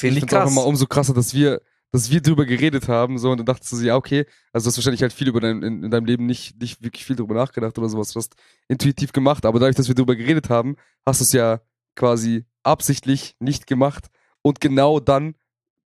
Finde ich, Ich es auch krass. immer umso krasser, dass wir, dass wir drüber geredet haben, so, und dann dachtest du so, ja, okay, also du hast wahrscheinlich halt viel über dein, in, in deinem Leben nicht, nicht wirklich viel drüber nachgedacht oder sowas, du hast intuitiv gemacht, aber dadurch, dass wir drüber geredet haben, hast du es ja quasi absichtlich nicht gemacht und genau dann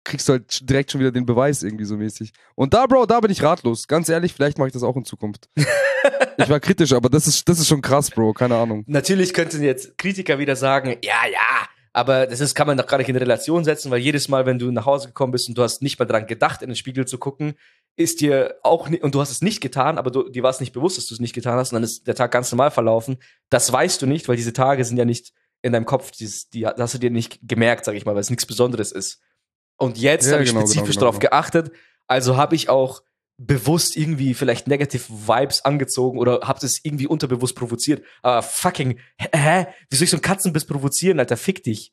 kriegst du halt direkt schon wieder den Beweis irgendwie so mäßig. Und da, Bro, da bin ich ratlos. Ganz ehrlich, vielleicht mache ich das auch in Zukunft. (laughs) ich war kritisch, aber das ist, das ist schon krass, Bro, keine Ahnung. Natürlich könnten jetzt Kritiker wieder sagen, ja, ja, aber das ist, kann man doch gar nicht in Relation setzen, weil jedes Mal, wenn du nach Hause gekommen bist und du hast nicht mal dran gedacht, in den Spiegel zu gucken, ist dir auch nicht, und du hast es nicht getan, aber du, dir war es nicht bewusst, dass du es nicht getan hast, und dann ist der Tag ganz normal verlaufen. Das weißt du nicht, weil diese Tage sind ja nicht in deinem Kopf, dieses, die das hast du dir nicht gemerkt, sag ich mal, weil es nichts Besonderes ist. Und jetzt Ja, habe ich genau, spezifisch genau, darauf genau. geachtet, also habe ich auch bewusst irgendwie vielleicht negative Vibes angezogen oder hab das irgendwie unterbewusst provoziert. Aber fucking, hä? Wie soll ich so einen Katzenbiss provozieren, Alter? Fick dich.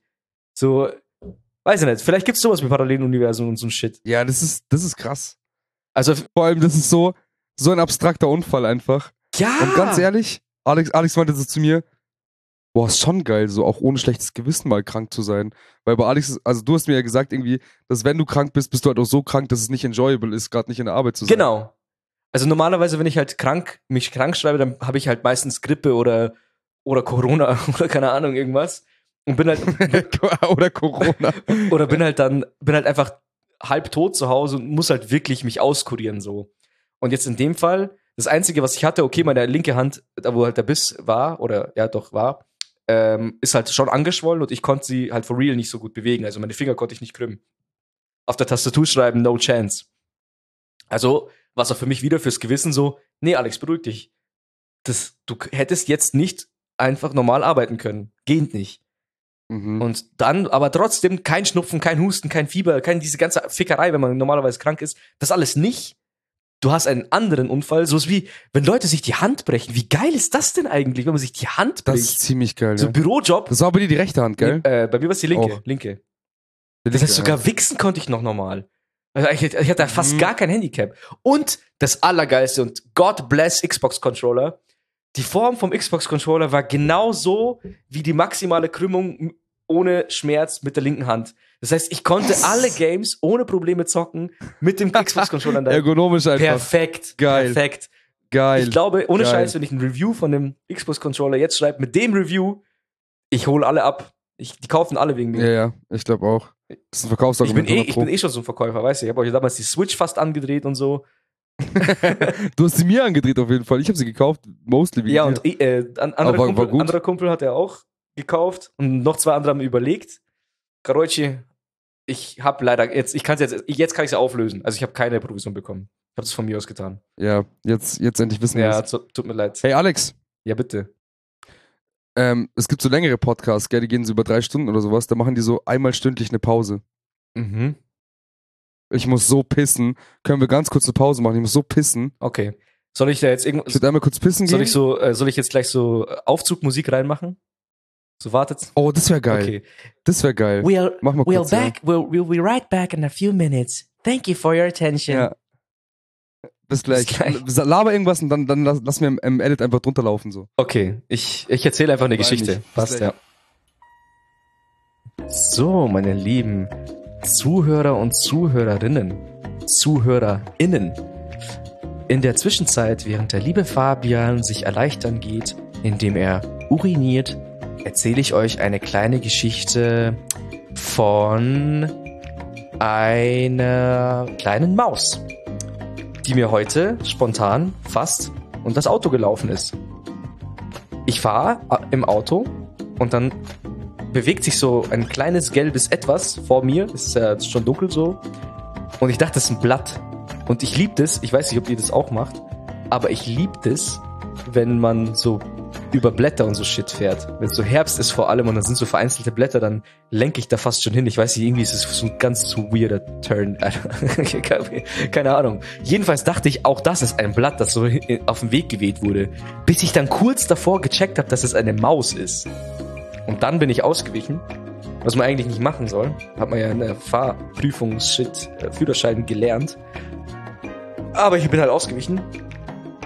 So, weiß ich nicht. Vielleicht gibt's sowas wie Paralleluniversum und so ein Shit. Ja, das ist, das ist krass. Also, Vor allem, das ist so, so ein abstrakter Unfall einfach. ja. Und ganz ehrlich, Alex, Alex meinte so zu mir, boah, ist schon geil, so auch ohne schlechtes Gewissen mal krank zu sein. Weil bei Alex, also du hast mir ja gesagt irgendwie, dass wenn du krank bist, bist du halt auch so krank, dass es nicht enjoyable ist, gerade nicht in der Arbeit zu sein. Genau. Also normalerweise, wenn ich halt krank, mich krank schreibe, dann habe ich halt meistens Grippe oder, oder Corona (laughs) oder keine Ahnung, irgendwas. Und bin halt, (laughs) Oder Corona. (laughs) oder bin halt dann, bin halt einfach halb tot zu Hause und muss halt wirklich mich auskurieren so. Und jetzt in dem Fall, das Einzige, was ich hatte, okay, meine linke Hand, da wo halt der Biss war, oder ja doch war, ähm, ist halt schon angeschwollen und ich konnte sie halt for real nicht so gut bewegen. Also meine Finger konnte ich nicht krümmen. Auf der Tastatur schreiben, no chance. Also, was auch für mich wieder fürs Gewissen so, nee, Alex, beruhig dich. Das, du hättest jetzt nicht einfach normal arbeiten können. Geht nicht. Mhm. Und dann aber trotzdem kein Schnupfen, kein Husten, kein Fieber, kein diese ganze Fickerei, wenn man normalerweise krank ist. Das alles nicht. Du hast einen anderen Unfall, so wie wenn Leute sich die Hand brechen. Wie geil ist das denn eigentlich, wenn man sich die Hand das bricht? ist ziemlich geil, so ja. ein Bürojob. Das war aber dir die rechte Hand, gell? Äh, bei mir war es die linke. Auch. Linke. Die Das heißt, sogar wichsen konnte ich noch normal. Also ich, ich hatte fast Mhm. gar kein Handicap. Und das Allergeilste und God bless Xbox Controller. Die Form vom Xbox Controller war genau so wie die maximale Krümmung ohne Schmerz mit der linken Hand. Das heißt, ich konnte alle Games ohne Probleme zocken mit dem (laughs) Xbox Controller. in ja. der- Ergonomisch einfach. Perfekt. Geil. Perfekt. Geil. Ich glaube, ohne Geil. Scheiß, wenn ich ein Review von dem Xbox Controller jetzt schreibe, mit dem Review, ich hole alle ab. Ich, die kaufen alle wegen mir. ja, ja, ich glaube auch. Das ist ein Ich bin, Verkaufsargument. eh, 100 ich bin eh schon so ein Verkäufer, weißt du. Ich habe euch damals die Switch fast angedreht und so. (laughs) du hast sie mir angedreht auf jeden Fall. Ich habe sie gekauft, mostly wie Ja, und äh, ein anderer, war- war Kumpel, gut. anderer Kumpel hat er auch gekauft und noch zwei andere haben überlegt. Karochi, ich habe leider jetzt, ich kann jetzt, jetzt kann ich es auflösen. Also ich habe keine Provision bekommen. Ich habe es von mir aus getan. Ja, jetzt, jetzt endlich wissen wir Ja, es. tu- tut mir leid. Hey Alex, Ja, bitte. ähm, es gibt so längere Podcasts, gell, die gehen so über drei Stunden oder sowas, da machen die so einmal stündlich eine Pause. Mhm. Ich muss so pissen. Können wir ganz kurz eine Pause machen? Ich muss so pissen. Okay. Soll ich da jetzt Ich irgendwas, würde einmal kurz pissen soll gehen. ich so, äh, soll ich jetzt gleich so Aufzugmusik reinmachen? So wartet. oh, das wäre geil. Okay. Das wäre geil. We'll Mach mal we'll kurz. ja. back we'll we'll be right back in a few minutes. Thank you for your attention. Ja. Bis gleich. Bis gleich. Laber irgendwas und dann, dann lass, lass mir im, im Edit einfach drunter laufen. So. Okay, ich, ich erzähle einfach eine Weiß Geschichte. nicht. Passt, ja. So, meine lieben Zuhörer und Zuhörerinnen, ZuhörerInnen. In der Zwischenzeit, während der liebe Fabian sich erleichtern geht, indem er uriniert, erzähle ich euch eine kleine Geschichte von einer kleinen Maus, die mir heute spontan fast und das Auto gelaufen ist. Ich fahre im Auto und dann bewegt sich so ein kleines gelbes Etwas vor mir. Es ist ja schon dunkel so. Und ich dachte, das ist ein Blatt. Und ich liebe das. Ich weiß nicht, ob ihr das auch macht. Aber ich liebe das, wenn man so über Blätter und so Shit fährt. Wenn es so Herbst ist vor allem und dann sind so vereinzelte Blätter, dann lenke ich da fast schon hin. Ich weiß nicht, irgendwie ist es so ein ganz zu weirder Turn. (laughs) keine, Ahnung. Jedenfalls dachte ich, auch das ist ein Blatt, das so hin- auf den Weg geweht wurde. Bis ich dann kurz davor gecheckt habe, dass es eine Maus ist. Und dann bin ich ausgewichen, was man eigentlich nicht machen soll. Hat man ja in der Fahrprüfungs-Shit, äh, Führerschein gelernt. Aber ich bin halt ausgewichen.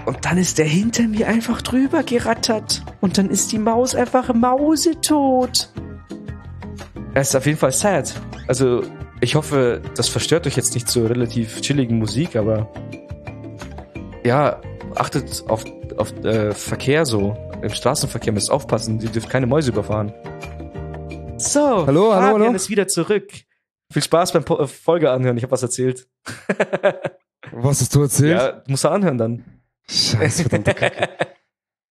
Und dann ist der hinter mir einfach drüber gerattert. Und dann ist die Maus einfach mausetot. Es ist auf jeden Fall sad. Also, ich hoffe, das verstört euch jetzt nicht zur relativ chilligen Musik, aber ja, achtet auf, auf äh, Verkehr so. Im Straßenverkehr müsst aufpassen, ihr dürft keine Mäuse überfahren. So, Hallo, hallo, Fabian hallo. ist wieder zurück. Viel Spaß beim po äh, Folge anhören, ich habe was erzählt. Was hast du erzählt? Ja, musst du anhören dann. Scheiße, verdammte Kacke. (laughs)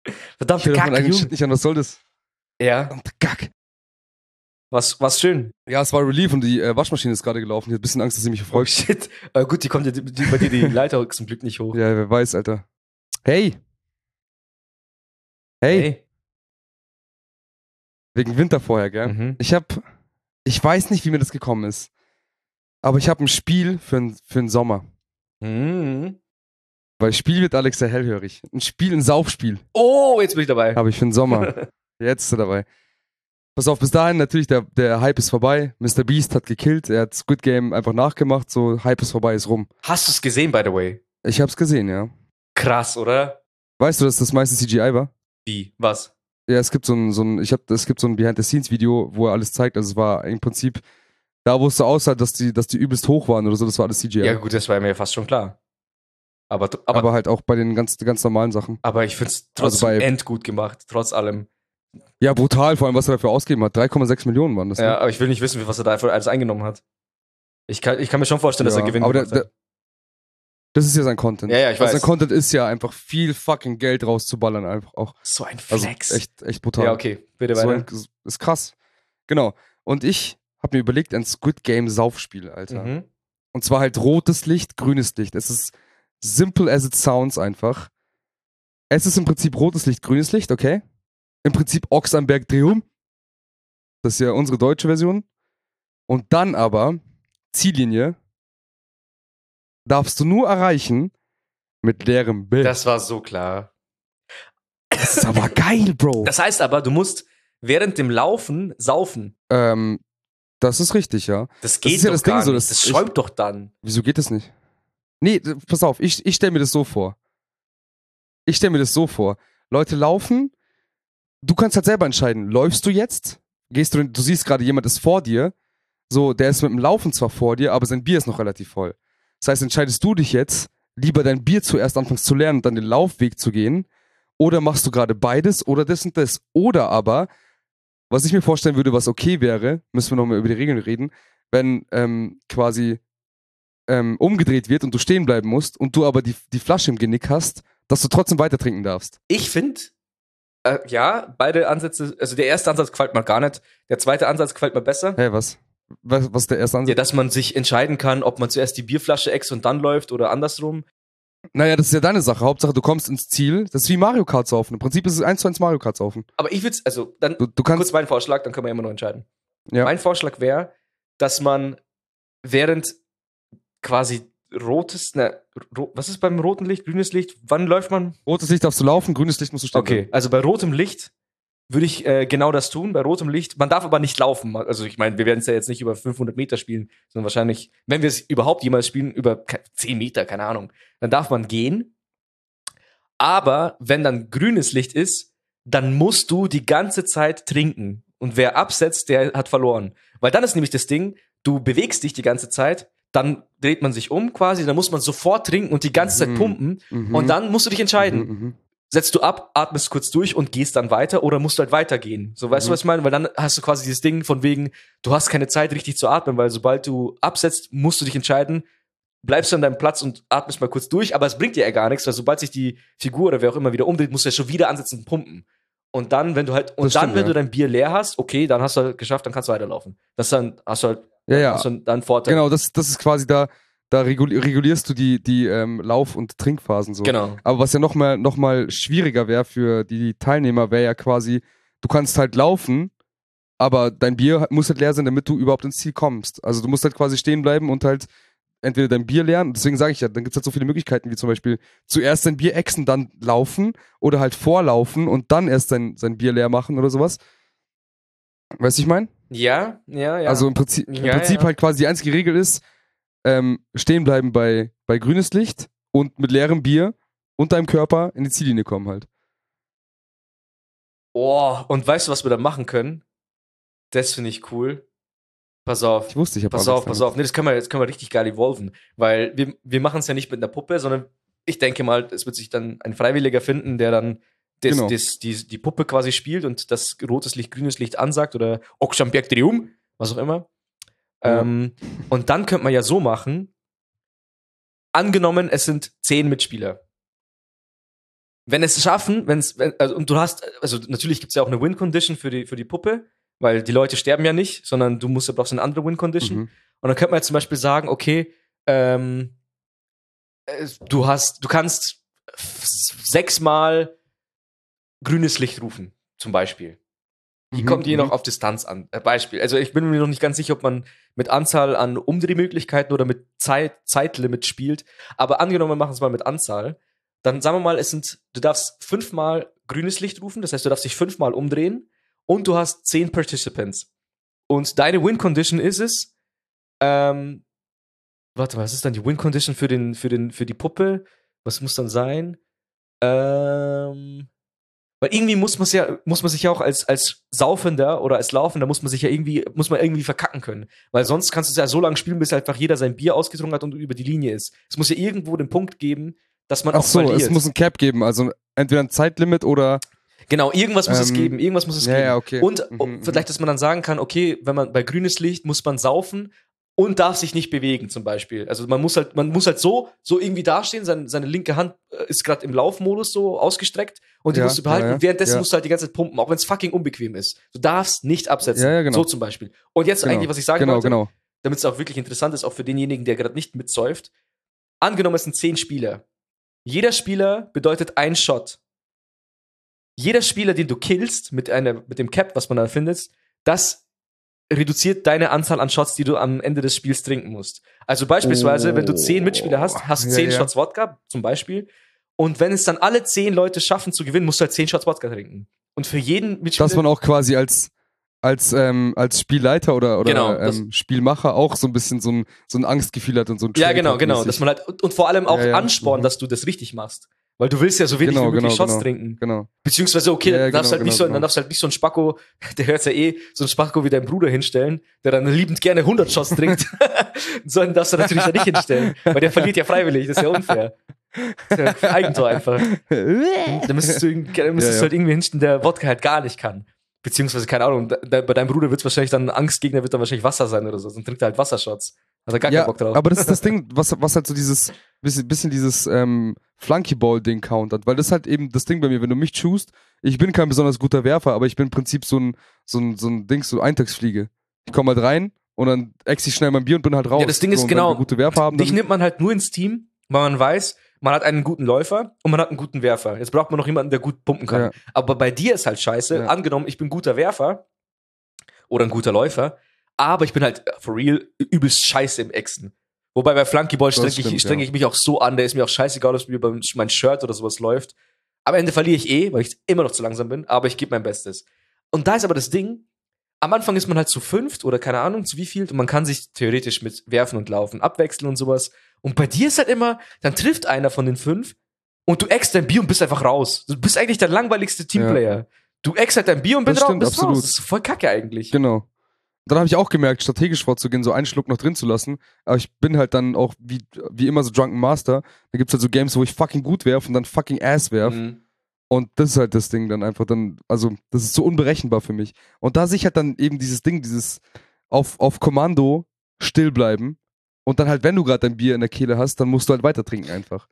Ich Verdammte meinen Kacke, eigenen Junge. Shit nicht an. Was soll das? Ja, Verdammte Kacke. was, was schön. Ja, es war Relief und die äh, Waschmaschine ist gerade gelaufen. Ich hab ein bisschen Angst, dass sie mich Oh verfolgt. shit. Äh, gut, die kommt ja die, die, bei dir die (laughs) Leiter zum Glück nicht hoch. Ja, wer weiß, Alter. Hey. Hey, wegen Winter vorher, gell? Mhm. Ich hab, ich weiß nicht, wie mir das gekommen ist. Aber ich habe ein Spiel für, für den Sommer. Mhm. Weil Spiel wird Alex sehr hellhörig. Ein Spiel, ein Saufspiel Oh, jetzt bin ich dabei. habe ich für den Sommer. (laughs) Jetzt ist er dabei. Pass auf, bis dahin natürlich, der, der Hype ist vorbei. Mr. Beast hat gekillt. Er hat Squid Game einfach nachgemacht. So, Hype ist vorbei, ist rum. Hast du es gesehen, by the way? Ich hab's gesehen, ja. Krass, oder? Weißt du, dass das meiste CGI war? Wie? Was? Ja, es gibt so ein, so ein ich hab, es gibt so ein Behind-the-Scenes-Video, wo er alles zeigt. Also es war im Prinzip, da wo es so aussah, dass die, dass die übelst hoch waren oder so, das war alles CGI. Ja, gut, das war mir fast schon klar. Aber, aber, aber, aber, halt auch bei den ganz, ganz normalen Sachen. ich find's trotzdem Also bei- endgut gemacht, trotz allem. Ja, brutal, vor allem, was er dafür ausgegeben hat. 3,6 Millionen waren das. ne? Ja, aber ich will nicht wissen, was er da einfach alles eingenommen hat. Ich kann, ich kann mir schon vorstellen, dass Ja, er Gewinn aber der- hat. Das ist ja sein Content. Ja, ja, ich also weiß. Sein Content ist ja einfach viel fucking Geld rauszuballern, einfach auch. So ein Also Flex. echt, echt brutal. ja, okay, bitte so weiter. ein, ist krass. Genau. Und ich habe mir überlegt, ein Squid Game Saufspiel, Alter. Mhm. Und zwar halt rotes Licht, grünes Licht. Es ist simple as it sounds einfach. Es ist im Prinzip rotes Licht, grünes Licht, okay? Im Prinzip Ochs am Berg Drehum. Das ist ja unsere deutsche Version. Und dann aber Ziellinie darfst du nur erreichen mit leerem Bild. Das war so klar. Das ist aber geil, Bro. Das heißt aber, du musst während dem Laufen saufen. ähm, das ist richtig, ja. Das geht ist ja doch das Ding so, das- Das ich- schäumt doch dann. Wieso geht das nicht? Nee, pass auf, ich, ich stelle mir das so vor. Ich stelle mir das so vor. Leute laufen, du kannst halt selber entscheiden, läufst du jetzt? Gehst du, du siehst gerade, jemand ist vor dir, so, der ist mit dem Laufen zwar vor dir, aber sein Bier ist noch relativ voll. Das heißt, entscheidest du dich jetzt, lieber dein Bier zuerst anfängst zu lernen und dann den Laufweg zu gehen, oder machst du gerade beides oder das und das? Oder aber, was ich mir vorstellen würde, was okay wäre, müssen wir nochmal über die Regeln reden, wenn ähm, quasi ähm, umgedreht wird und du stehen bleiben musst und du aber die, die Flasche im Genick hast, dass du trotzdem weiter trinken darfst. Ich finde, äh, ja, beide Ansätze, also der erste Ansatz gefällt mir gar nicht. Der zweite Ansatz gefällt mir besser. Hä, was? Was, was ist der erste Ja, Ansatz? dass man sich entscheiden kann, ob man zuerst die Bierflasche ex und dann läuft oder andersrum. naja, das ist ja deine Sache. Hauptsache, du kommst ins Ziel. Das ist wie Mario Kart saufen. Im Prinzip ist es eins zu eins Mario Kart saufen. Aber ich würde also dann Du, du kannst. kurz meinen Vorschlag, dann können wir immer noch entscheiden. Ja. Mein Vorschlag wäre, dass man während quasi rotes, ne, ro was ist beim roten Licht, grünes Licht? Wann läuft man? Rotes Licht darfst du laufen, grünes Licht musst du stehen. Okay, also bei rotem Licht würde ich äh, genau das tun. Bei rotem Licht, man darf aber nicht laufen. Also ich meine, wir werden es ja jetzt nicht über 500 Meter spielen, sondern wahrscheinlich, wenn wir es überhaupt jemals spielen, über ke- 10 Meter, keine Ahnung. Dann darf man gehen. Aber wenn dann grünes Licht ist, dann musst du die ganze Zeit trinken. Und wer absetzt, der hat verloren. Weil dann ist nämlich das Ding, du bewegst dich die ganze Zeit, dann dreht man sich um quasi, dann muss man sofort trinken und die ganze Zeit Mhm. pumpen. Mhm. Und dann musst du dich entscheiden Mhm, mhm. setzt du ab, atmest kurz durch und gehst dann weiter oder musst du halt weitergehen. So, weißt Mhm. du, was ich meine? Weil dann hast du quasi dieses Ding von wegen, du hast keine Zeit richtig zu atmen, weil sobald du absetzt, musst du dich entscheiden, bleibst du an deinem Platz und atmest mal kurz durch, aber es bringt dir ja gar nichts, weil sobald sich die Figur oder wer auch immer wieder umdreht, musst du ja schon wieder ansetzen und pumpen. Und dann, wenn du halt, und Das dann, stimmt, wenn ja. du dein Bier leer hast, okay, dann hast du halt geschafft, dann kannst du weiterlaufen. Das dann hast du halt, Ja, ja. hast du dann einen Vorteil. Genau, das, das ist quasi da, da regul regulierst du die, die ähm, Lauf- und Trinkphasen so. Genau. Aber was ja noch mal, noch mal schwieriger wäre für die Teilnehmer, wäre ja quasi, du kannst halt laufen, aber dein Bier muss halt leer sein, damit du überhaupt ins Ziel kommst. Also du musst halt quasi stehen bleiben und halt entweder dein Bier leeren, deswegen sage ich ja, dann gibt es halt so viele Möglichkeiten, wie zum Beispiel zuerst dein Bier exen, dann laufen oder halt vorlaufen und dann erst sein, sein Bier leer machen oder sowas. Weißt du, ich meine? Ja, ja, ja. Also im Prinzip, im Ja, Prinzip ja. halt quasi die einzige Regel ist, ähm, stehen bleiben bei, bei grünes Licht und mit leerem Bier und deinem Körper in die Ziellinie kommen halt. oh, und weißt du, was wir da machen können? Das finde ich cool. Pass auf. Ich wusste, ich habe Pass auf, pass auf. Nee, das können wir, das können wir richtig geil evolven. Weil wir, wir machen es ja nicht mit einer Puppe, sondern ich denke mal, es wird sich dann ein Freiwilliger finden, der dann das, Genau. das, die, die Puppe quasi spielt und das rotes Licht, grünes Licht ansagt oder Trium, was auch immer. Ja. Ähm, und dann könnte man ja so machen, angenommen, es sind zehn Mitspieler. Wenn es schaffen, wenn, also, und du hast, also natürlich gibt es ja auch eine Win-Condition für die, für die Puppe, weil die Leute sterben ja nicht, sondern du musst, brauchst eine andere Win-Condition. Mhm. Und dann könnte man jetzt zum Beispiel sagen, okay, ähm, äh, du hast, du kannst sechsmal grünes Licht rufen, zum Beispiel. Die Mhm, kommt je mhm. noch auf Distanz an. Äh, Beispiel. Also ich bin mir noch nicht ganz sicher, ob man mit Anzahl an Umdrehmöglichkeiten oder mit Zeit, Zeitlimit spielt. Aber angenommen, wir machen es mal mit Anzahl. Dann sagen wir mal, es sind, du darfst fünfmal grünes Licht rufen, das heißt, du darfst dich fünfmal umdrehen und du hast zehn Participants. Und deine Win-Condition ist es, ähm, warte, was ist dann die Win-Condition für, den, für, den, für die Puppe? Was muss dann sein? Ähm, weil irgendwie muss man ja, muss man sich ja auch als, als Saufender oder als Laufender muss man sich ja irgendwie, muss man irgendwie verkacken können. Weil sonst kannst du es ja so lange spielen, bis einfach jeder sein Bier ausgetrunken hat und über die Linie ist. Es muss ja irgendwo den Punkt geben, dass man Ach auch so, verliert. es muss ein Cap geben, also entweder ein Zeitlimit oder. genau, irgendwas muss es Ähm, geben, irgendwas muss es ja, geben. ja, okay. Und Mhm, mhm. vielleicht, dass man dann sagen kann, okay, wenn man bei grünes Licht muss man saufen und darf sich nicht bewegen, zum Beispiel. Also man muss halt, man muss halt so, so irgendwie dastehen, seine, seine linke Hand äh, ist gerade im Laufmodus so ausgestreckt und die Ja, musst du behalten. ja, ja, währenddessen musst du halt die ganze Zeit pumpen, auch wenn es fucking unbequem ist. Du darfst nicht absetzen. Ja, ja, genau. So zum Beispiel. Und jetzt Genau. eigentlich, was ich sagen Genau, wollte, genau. damit es auch wirklich interessant ist, auch für denjenigen, der gerade nicht mitsäuft. Angenommen, es sind zehn Spieler. Jeder Spieler bedeutet ein Shot. Jeder Spieler, den du killst mit, einer, mit dem Cap, was man da findet, das reduziert deine Anzahl an Shots, die du am Ende des Spiels trinken musst. Also beispielsweise, wenn du zehn Mitspieler hast, hast du Ja, zehn ja. Shots Wodka, zum Beispiel. Und wenn es dann alle zehn Leute schaffen zu gewinnen, musst du halt zehn Shots Wodka trinken. Und für jeden Mitspieler. Dass man auch quasi als, als, ähm, als Spielleiter oder, oder Genau, ähm, Spielmacher auch so ein bisschen so ein, so ein Angstgefühl hat und so ein Ja, Trade genau, genau. Dass man halt, und, und vor allem auch Ja, ja. anspornen, Mhm. dass du das richtig machst. Weil du willst ja so wenig Genau, wie möglich genau, Shots genau. trinken. Genau. Beziehungsweise, okay, Ja, dann, darfst halt nicht so, dann darfst du halt nicht so ein Spacko, der hört's ja eh, so ein Spacko wie dein Bruder hinstellen, der dann liebend gerne 100 Shots trinkt. (laughs) so einen darfst du natürlich da nicht hinstellen, weil der verliert ja freiwillig, das ist ja unfair. Das ist ja Eigentor einfach. (laughs) Da müsstest du, ihn- da müsstest Ja, du halt irgendwie hinstellen, der Wodka halt gar nicht kann. Beziehungsweise, keine Ahnung, da, da, bei deinem Bruder wird's wahrscheinlich dann, ein Angstgegner wird dann wahrscheinlich Wasser sein oder so, dann trinkt er halt Wassershots. Hat er gar keinen Bock drauf. aber das ist das Ding, was, was halt so dieses, bisschen, bisschen dieses ähm, Flunkyball-Ding countert, weil das ist halt eben das Ding bei mir, wenn du mich choosst, ich bin kein besonders guter Werfer, aber ich bin im Prinzip so ein, so ein, so ein Ding, so Eintagsfliege. Ich komme halt rein und dann ex ich schnell mein Bier und bin halt raus. Ja, das Ding ist so, wenn genau, gute Werfer haben, Dich nimmt man halt nur ins Team, weil man weiß, man hat einen guten Läufer und man hat einen guten Werfer. Jetzt braucht man noch jemanden, der gut pumpen kann. Ja. Aber bei dir ist halt scheiße. Ja. Angenommen, ich bin guter Werfer oder ein guter Läufer, aber ich bin halt äh, for real übelst scheiße im Exen. Wobei bei Flunkyball strenge stimmt, ich, streng ja. ich mich auch so an, der ist mir auch scheißegal, ob mir beim mein Shirt oder sowas läuft. Am Ende verliere ich eh, weil ich immer noch zu langsam bin, aber ich gebe mein Bestes. Und da ist aber das Ding, am Anfang ist man halt zu fünft oder keine Ahnung zu wie viel und man kann sich theoretisch mit Werfen und Laufen abwechseln und sowas. Und bei dir ist halt immer, dann trifft einer von den fünf und du eckst dein Bier und bist einfach raus. Du bist eigentlich der langweiligste Teamplayer. Du eckst halt dein Bier und bist, Das raus, stimmt, bist absolut. raus. Das ist voll kacke eigentlich. Genau. Dann habe ich auch gemerkt, strategisch vorzugehen, so einen Schluck noch drin zu lassen. Aber ich bin halt dann auch wie, wie immer so Drunken Master. Da gibt's halt so Games, wo ich fucking gut werf und dann fucking Ass werf. Mhm. Und das ist halt das Ding dann einfach dann, also das ist so unberechenbar für mich. Und da sehe ich halt dann eben dieses Ding, dieses auf, auf Kommando still bleiben. Und dann halt, wenn du gerade dein Bier in der Kehle hast, dann musst du halt weiter trinken einfach.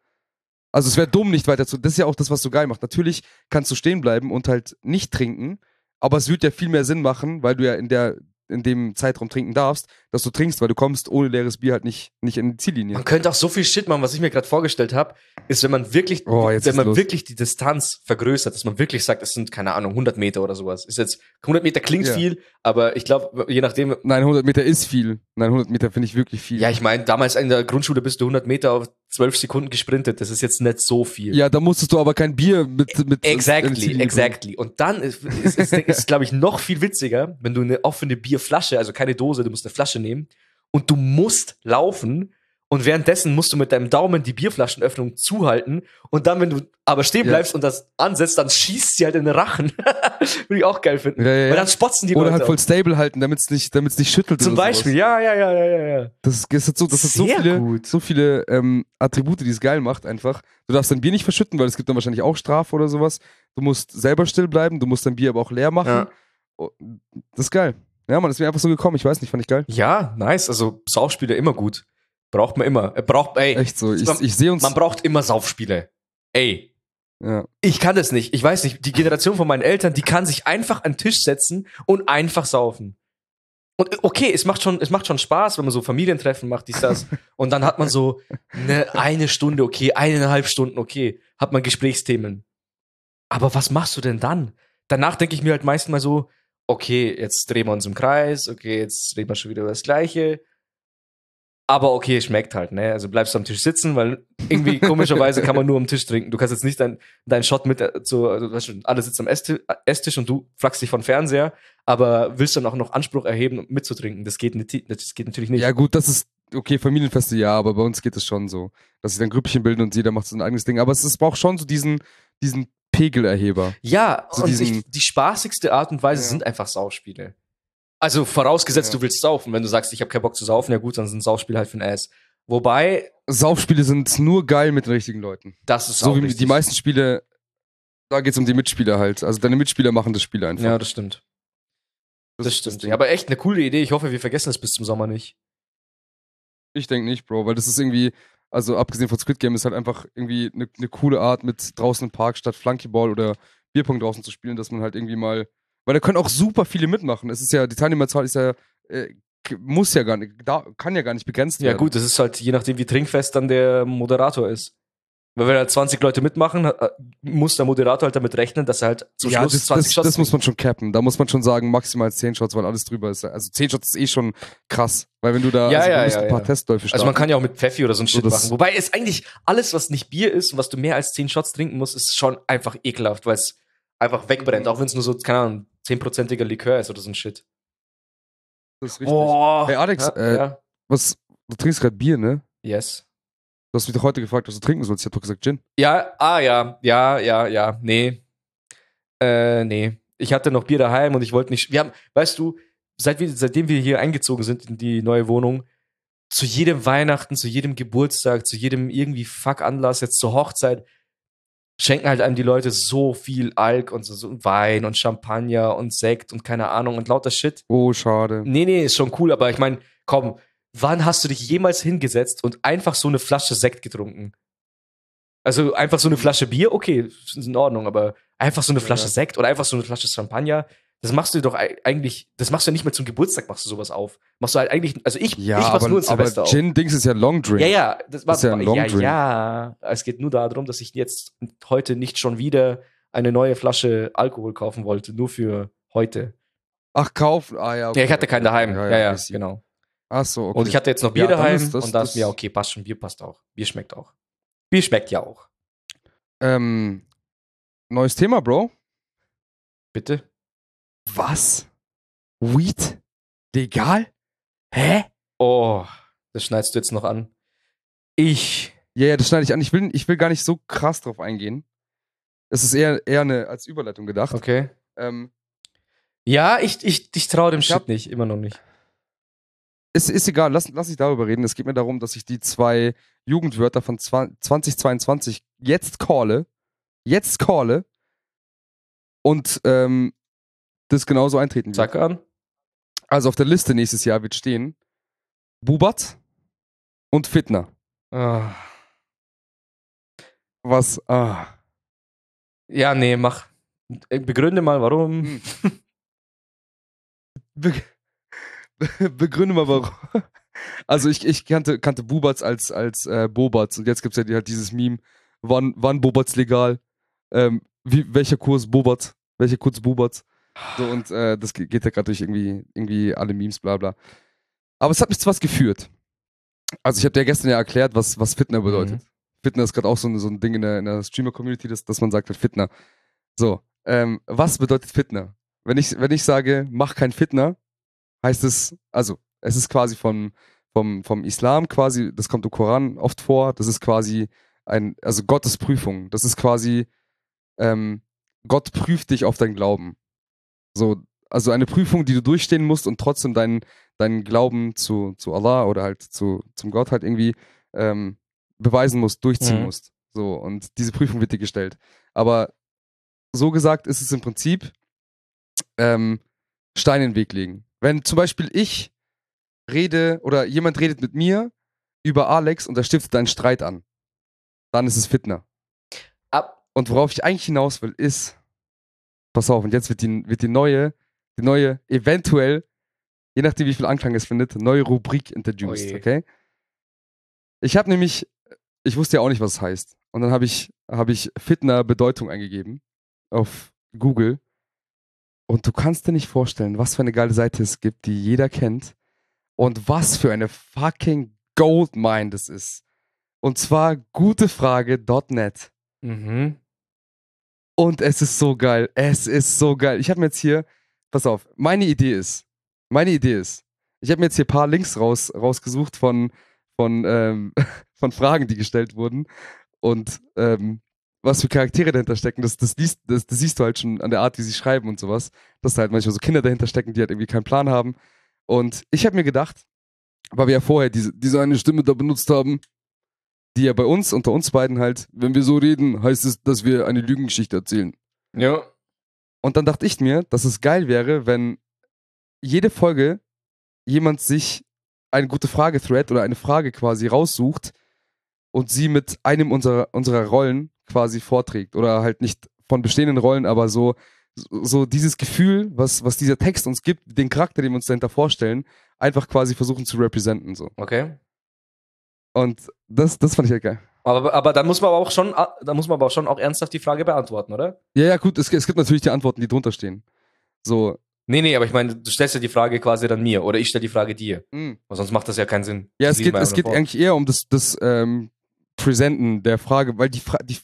Also es wäre dumm, nicht weiter zu. Das ist ja auch das, was so geil macht. Natürlich kannst du stehen bleiben und halt nicht trinken, aber es wird ja viel mehr Sinn machen, weil du ja in der in dem Zeitraum trinken darfst, dass du trinkst, weil du kommst ohne leeres Bier halt nicht, nicht in die Ziellinie. Man könnte auch so viel Shit machen, was ich mir gerade vorgestellt habe, ist, wenn man wirklich, Oh, wenn man los. wirklich die Distanz vergrößert, dass man wirklich sagt, es sind, keine Ahnung, 100 Meter oder sowas. Ist jetzt, 100 Meter klingt Ja. viel, aber ich glaube, je nachdem, Nein, 100 Meter ist viel. Nein, 100 Meter finde ich wirklich viel. ja, ich meine, damals in der Grundschule bist du 100 Meter auf 12 Sekunden gesprintet. Das ist jetzt nicht so viel. Ja, da musstest du aber kein Bier mit. mit Exactly, exactly. Und dann ist, ist, ist, ist glaube ich, noch viel witziger, wenn du eine offene Bierflasche, also keine Dose, du musst eine Flasche nehmen und du musst laufen und währenddessen musst du mit deinem Daumen die Bierflaschenöffnung zuhalten und dann, wenn du aber stehen Ja. bleibst und das ansetzt, dann schießt sie halt in den Rachen. (laughs) Würde ich auch geil finden. Ja, ja, Weil ja. dann spotzen die Oder Leute halt voll stable halten, damit es nicht, damit's nicht schüttelt. Zum Beispiel, ja, ja, ja, ja, ja, ja. Das, das hat so, das hat so viele, gut. so viele ähm, Attribute, die es geil macht, einfach. Du darfst dein Bier nicht verschütten, weil es gibt dann wahrscheinlich auch Strafe oder sowas. Du musst selber still bleiben, du musst dein Bier aber auch leer machen. Ja. Oh, Das ist geil. Ja, man, ist mir einfach so gekommen. Ich weiß nicht, fand ich geil. Ja, nice. Also Saufspiele immer gut. Braucht man immer. Braucht, ey, Echt so. Ich, Man- ich sehe uns. man braucht immer Saufspiele. Ey, Ja. Ich kann das nicht. Ich weiß nicht. Die Generation von meinen Eltern, die kann sich einfach an den Tisch setzen und einfach saufen. Und okay, es macht schon, es macht schon Spaß, wenn man so Familientreffen macht, dies, das. (laughs) Und dann hat man so eine, eine Stunde, okay, eineinhalb Stunden, okay, hat man Gesprächsthemen. Aber was machst du denn dann? Danach denke ich mir halt meistens mal so, okay, jetzt drehen wir uns im Kreis, okay, jetzt reden wir schon wieder über das Gleiche. Aber okay, es schmeckt halt, ne? Also bleibst du am Tisch sitzen, weil irgendwie (laughs) komischerweise kann man nur am Tisch trinken. Du kannst jetzt nicht dein, deinen Shot mit äh, zu, also, alle sitzen am Esstisch, Esstisch und du fragst dich von Fernseher, aber willst dann auch noch Anspruch erheben, um mitzutrinken. Das geht, nicht, das geht natürlich nicht. ja, gut, das ist. Okay, Familienfeste ja, aber bei uns geht es schon so, dass sich dann Grüppchen bilden und jeder macht so ein eigenes Ding. Aber es, es braucht schon so diesen, diesen Pegelerheber. Ja, So und diesen- ich, die spaßigste Art und Weise Ja. sind einfach Saufspiele. Also vorausgesetzt, Ja. du willst saufen. Wenn du sagst, ich habe keinen Bock zu saufen, ja gut, dann sind Saufspiele halt für den Ass. Wobei, Saufspiele sind nur geil mit den richtigen Leuten. das ist So wie richtig. die meisten Spiele, da geht es um die Mitspieler halt. Also deine Mitspieler machen das Spiel einfach. Ja, das stimmt. Das, ist stimmt. Ja, aber echt eine coole Idee. Ich hoffe, wir vergessen es bis zum Sommer nicht. Ich denke nicht, Bro, weil das ist irgendwie, also abgesehen von Squid Game, ist halt einfach irgendwie eine ne coole Art, mit draußen im Park statt Flunkyball oder Bierpong draußen zu spielen, dass man halt irgendwie mal, weil da können auch super viele mitmachen. Es ist ja, die Teilnehmerzahl ist ja, äh, muss ja gar nicht, da, kann ja gar nicht begrenzt Ja, werden. gut, das ist halt je nachdem, wie trinkfest dann der Moderator ist. Weil wenn halt 20 Leute mitmachen, äh, muss der Moderator halt damit rechnen, dass er halt zum ja, Schluss das, 20 das, Shots das muss man schon cappen. Da muss man schon sagen, maximal 10 Shots, weil alles drüber ist. Also 10 Shots ist eh schon krass. Weil wenn du da, Ja, also ja, ja, ein paar ja. Testläufe starten. Also man kann ja auch mit Pfeffi oder so ein So, Shit das- machen. Wobei es eigentlich alles, was nicht Bier ist und was du mehr als 10 Shots trinken musst, ist schon einfach ekelhaft, weil es einfach wegbrennt. Auch wenn es nur so, keine Ahnung, 10%iger Likör ist oder so ein Shit. das ist richtig. Boah. Hey, Alex, ja, äh, ja. Was, du trinkst gerade Bier, ne? Yes. Du hast mich doch heute gefragt, was du trinken sollst. Ich hab doch gesagt Gin. Ja, ah ja, ja, ja, ja, nee. Äh, nee. Ich hatte noch Bier daheim und ich wollte nicht. Wir haben, weißt du, seit wir, seitdem wir hier eingezogen sind in die neue Wohnung, zu jedem Weihnachten, zu jedem Geburtstag, zu jedem irgendwie Fuck-Anlass, jetzt zur Hochzeit, schenken halt einem die Leute so viel Alk und so, so Wein und Champagner und Sekt und keine Ahnung und lauter Shit. Oh, schade. Nee, nee, ist schon cool, aber ich meine, komm, wann hast du dich jemals hingesetzt und einfach so eine Flasche Sekt getrunken? Also einfach so eine Flasche Bier, okay, ist in Ordnung, aber einfach so eine Flasche Ja. Sekt oder einfach so eine Flasche Champagner, das machst du doch ei- eigentlich, das machst du ja nicht mehr zum Geburtstag, machst du sowas auf. Machst du halt eigentlich, also ich, Ja, ich mach's aber, nur in Silvester aber auf. Gin-Dings ist ja Long Drink. Ja, ja, das war ist ja ein Long ja, Drink. ja. Es geht nur darum, dass ich jetzt heute nicht schon wieder eine neue Flasche Alkohol kaufen wollte, nur für heute. Ach, kaufen. Ah, ja. ja, ich hatte keinen daheim. Ja, ja, see. genau. Ach so, okay. Und ich hatte jetzt noch Bier Ja, daheim das- und da ist mir okay, passt schon, Bier passt auch. Bier schmeckt auch. Bier schmeckt ja auch. ähm, neues Thema, Bro. Bitte? Was? Weed? Legal? Hä? Oh, das schneidest du jetzt noch an. Ich. Ja, ja, das schneide ich an. Ich will, ich will gar nicht so krass drauf eingehen. Es ist eher, eher eine, als Überleitung gedacht. Okay. Ähm, Ja, ich, ich, ich traue dem Ich Shit hab- nicht, immer noch nicht. ist, ist egal, lass, lass nicht darüber reden. Es geht mir darum, dass ich die zwei Jugendwörter von 20, 2022 jetzt calle. Jetzt calle. Und ähm, das genauso eintreten wird. Sag an. Also auf der Liste nächstes Jahr wird stehen Bubat und Fitner. Ah. Was? Ah. Ja, nee, mach. Begründe mal, warum. Hm. Be (laughs) begründe mal warum. Also ich, ich kannte, kannte Bubats als, als äh, Bobats und jetzt gibt es ja halt dieses Meme, wann, wann Bobats legal? Ähm, wie, welcher Kurs Bobats? Welcher Kurs Bubats? So und äh, das ge- geht ja gerade durch irgendwie, irgendwie alle Memes, bla bla. Aber es hat mich zu was geführt. Also ich habe dir gestern ja erklärt, was, was Fitner bedeutet. Fitner ist gerade auch so, ein- so ein Ding in der, in der Streamer-Community, dass, dass man sagt halt Fitner. So, ähm, was bedeutet Fitner? Wenn ich, wenn ich sage, mach kein Fitner, heißt es, also es ist quasi vom, vom, vom Islam quasi, das kommt im Koran oft vor, das ist quasi ein, also Gottes Prüfung. Das ist quasi, ähm, Gott prüft dich auf dein Glauben. So, also eine Prüfung, die du durchstehen musst und trotzdem deinen, deinen Glauben zu, zu Allah oder halt zu, zum Gott halt irgendwie ähm, beweisen musst, durchziehen Mhm. musst. So, und diese Prüfung wird dir gestellt. Aber so gesagt ist es im Prinzip ähm, Stein in den Weg legen. Wenn zum Beispiel ich rede oder jemand redet mit mir über Alex und er stiftet einen Streit an, dann ist es Fitner. Ab. Und worauf ich eigentlich hinaus will, ist, pass auf, und jetzt wird die, wird die neue, die neue, eventuell, je nachdem wie viel Anklang es findet, neue Rubrik introduced, Oh je. okay? Ich habe nämlich, ich wusste ja auch nicht, was es heißt. Und dann habe ich, habe ich Fitner Bedeutung eingegeben auf Google. Und du kannst dir nicht vorstellen, was für eine geile Seite es gibt, die jeder kennt. Und was für eine fucking Goldmine das ist. Und zwar gutefrage.net. Mhm. Und es ist so geil. Es ist so geil. Ich habe mir jetzt hier, pass auf, meine Idee ist, meine Idee ist, ich habe mir jetzt hier ein paar Links raus, rausgesucht von, von, ähm, (laughs) von Fragen, die gestellt wurden. Und ähm, was für Charaktere dahinter stecken, das, das, liest, das, das siehst du halt schon an der Art, wie sie schreiben und sowas. Dass da halt manchmal so Kinder dahinter stecken, die halt irgendwie keinen Plan haben. Und ich habe mir gedacht, weil wir ja vorher diese, diese eine Stimme da benutzt haben, die ja bei uns, unter uns beiden halt, wenn wir so reden, heißt es, dass wir eine Lügengeschichte erzählen. Ja. Und dann dachte ich mir, dass es geil wäre, wenn jede Folge jemand sich eine gute Frage-Thread oder eine Frage quasi raussucht und sie mit einem unserer, unserer Rollen quasi vorträgt. Oder halt nicht von bestehenden Rollen, aber so, so dieses Gefühl, was, was dieser Text uns gibt, den Charakter, den wir uns dahinter vorstellen, einfach quasi versuchen zu representen. So. Okay. Und das, das fand ich halt geil. Aber, aber da muss man aber auch schon, da muss man aber auch schon auch ernsthaft die Frage beantworten, oder? Ja, ja, gut, es, es gibt natürlich die Antworten, die drunter stehen. So, Nee, nee, aber ich meine, du stellst ja die Frage quasi dann mir oder ich stelle die Frage dir. mh. Weil sonst macht das ja keinen Sinn. Ja, es geht, es geht vor. eigentlich eher um das, das ähm, Präsenten der Frage, weil die, Fra die,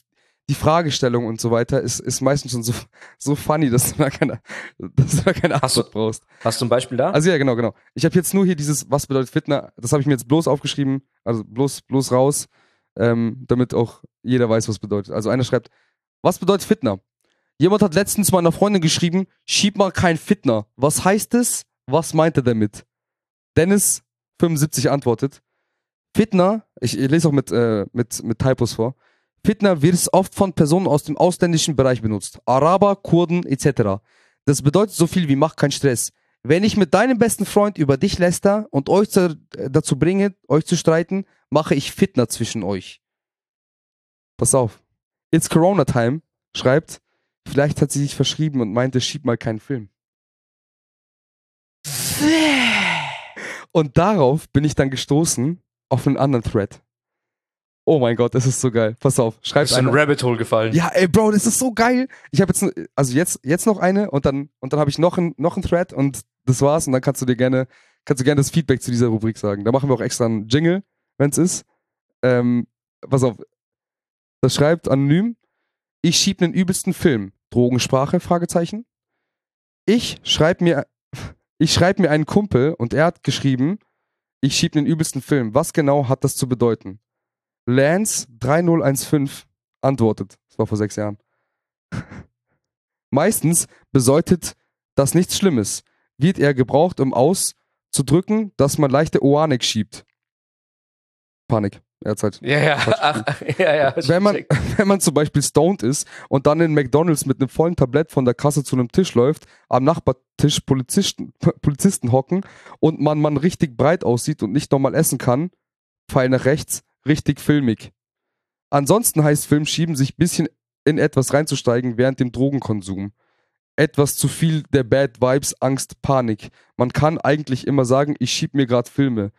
die Fragestellung und so weiter ist, ist meistens schon so, so funny, dass du da keine, dass du da keine Hast du- Antwort brauchst. Hast du ein Beispiel da? Also ja, genau, genau. Ich habe jetzt nur hier dieses, was bedeutet Fitner, das habe ich mir jetzt bloß aufgeschrieben, also bloß, bloß raus, ähm, damit auch jeder weiß, was bedeutet. Also einer schreibt, was bedeutet Fitner? Jemand hat letztens meiner Freundin geschrieben, schieb mal kein Fitner. Was heißt es? Was meint er damit? Dennis 75 antwortet, Fitner, ich, ich lese auch mit, äh, mit, mit Typos vor, Fitner wird oft von Personen aus dem ausländischen Bereich benutzt. Araber, Kurden etc. Das bedeutet so viel wie mach keinen Stress. Wenn ich mit deinem besten Freund über dich läster und euch äh, dazu bringe, euch zu streiten, mache ich Fitner zwischen euch. Pass auf. It's Corona Time schreibt, vielleicht hat sie sich verschrieben und meinte, schieb mal keinen Film. Und darauf bin ich dann gestoßen auf einen anderen Thread. Oh mein Gott, das ist so geil. Pass auf, schreibt Ist in ein. Rabbit Hole gefallen. Ja, ey, Bro, das ist so geil. Ich habe jetzt, also jetzt, jetzt noch eine und dann, und dann habe ich noch ein, noch ein Thread und das war's. Und dann kannst du dir gerne, kannst du gerne das Feedback zu dieser Rubrik sagen. Da machen wir auch extra einen Jingle, wenn's ist. Ähm, pass auf. Das schreibt anonym. Ich schieb einen übelsten Film. Drogensprache? Fragezeichen. Ich schreib mir, ich schreib mir einen Kumpel und er hat geschrieben, ich schieb einen übelsten Film. Was genau hat das zu bedeuten? Lance 3015 antwortet. Das war vor sechs Jahren. Meistens bedeutet das nichts Schlimmes. Wird er gebraucht, um auszudrücken, dass man leichte Oanik schiebt. Panik. Er hat halt. Ja, ja, ach, (laughs) ja, ja. Wenn man, (laughs) wenn man zum Beispiel stoned ist und dann in McDonalds mit einem vollen Tablett von der Kasse zu einem Tisch läuft, am Nachbartisch Polizisten, (laughs) Polizisten hocken und man, man richtig breit aussieht und nicht normal essen kann, Pfeil nach rechts, richtig filmig. Ansonsten heißt Filmschieben, sich bisschen in etwas reinzusteigen während dem Drogenkonsum. Etwas zu viel der Bad Vibes, Angst, Panik. Man kann eigentlich immer sagen, ich schieb mir grad Filme.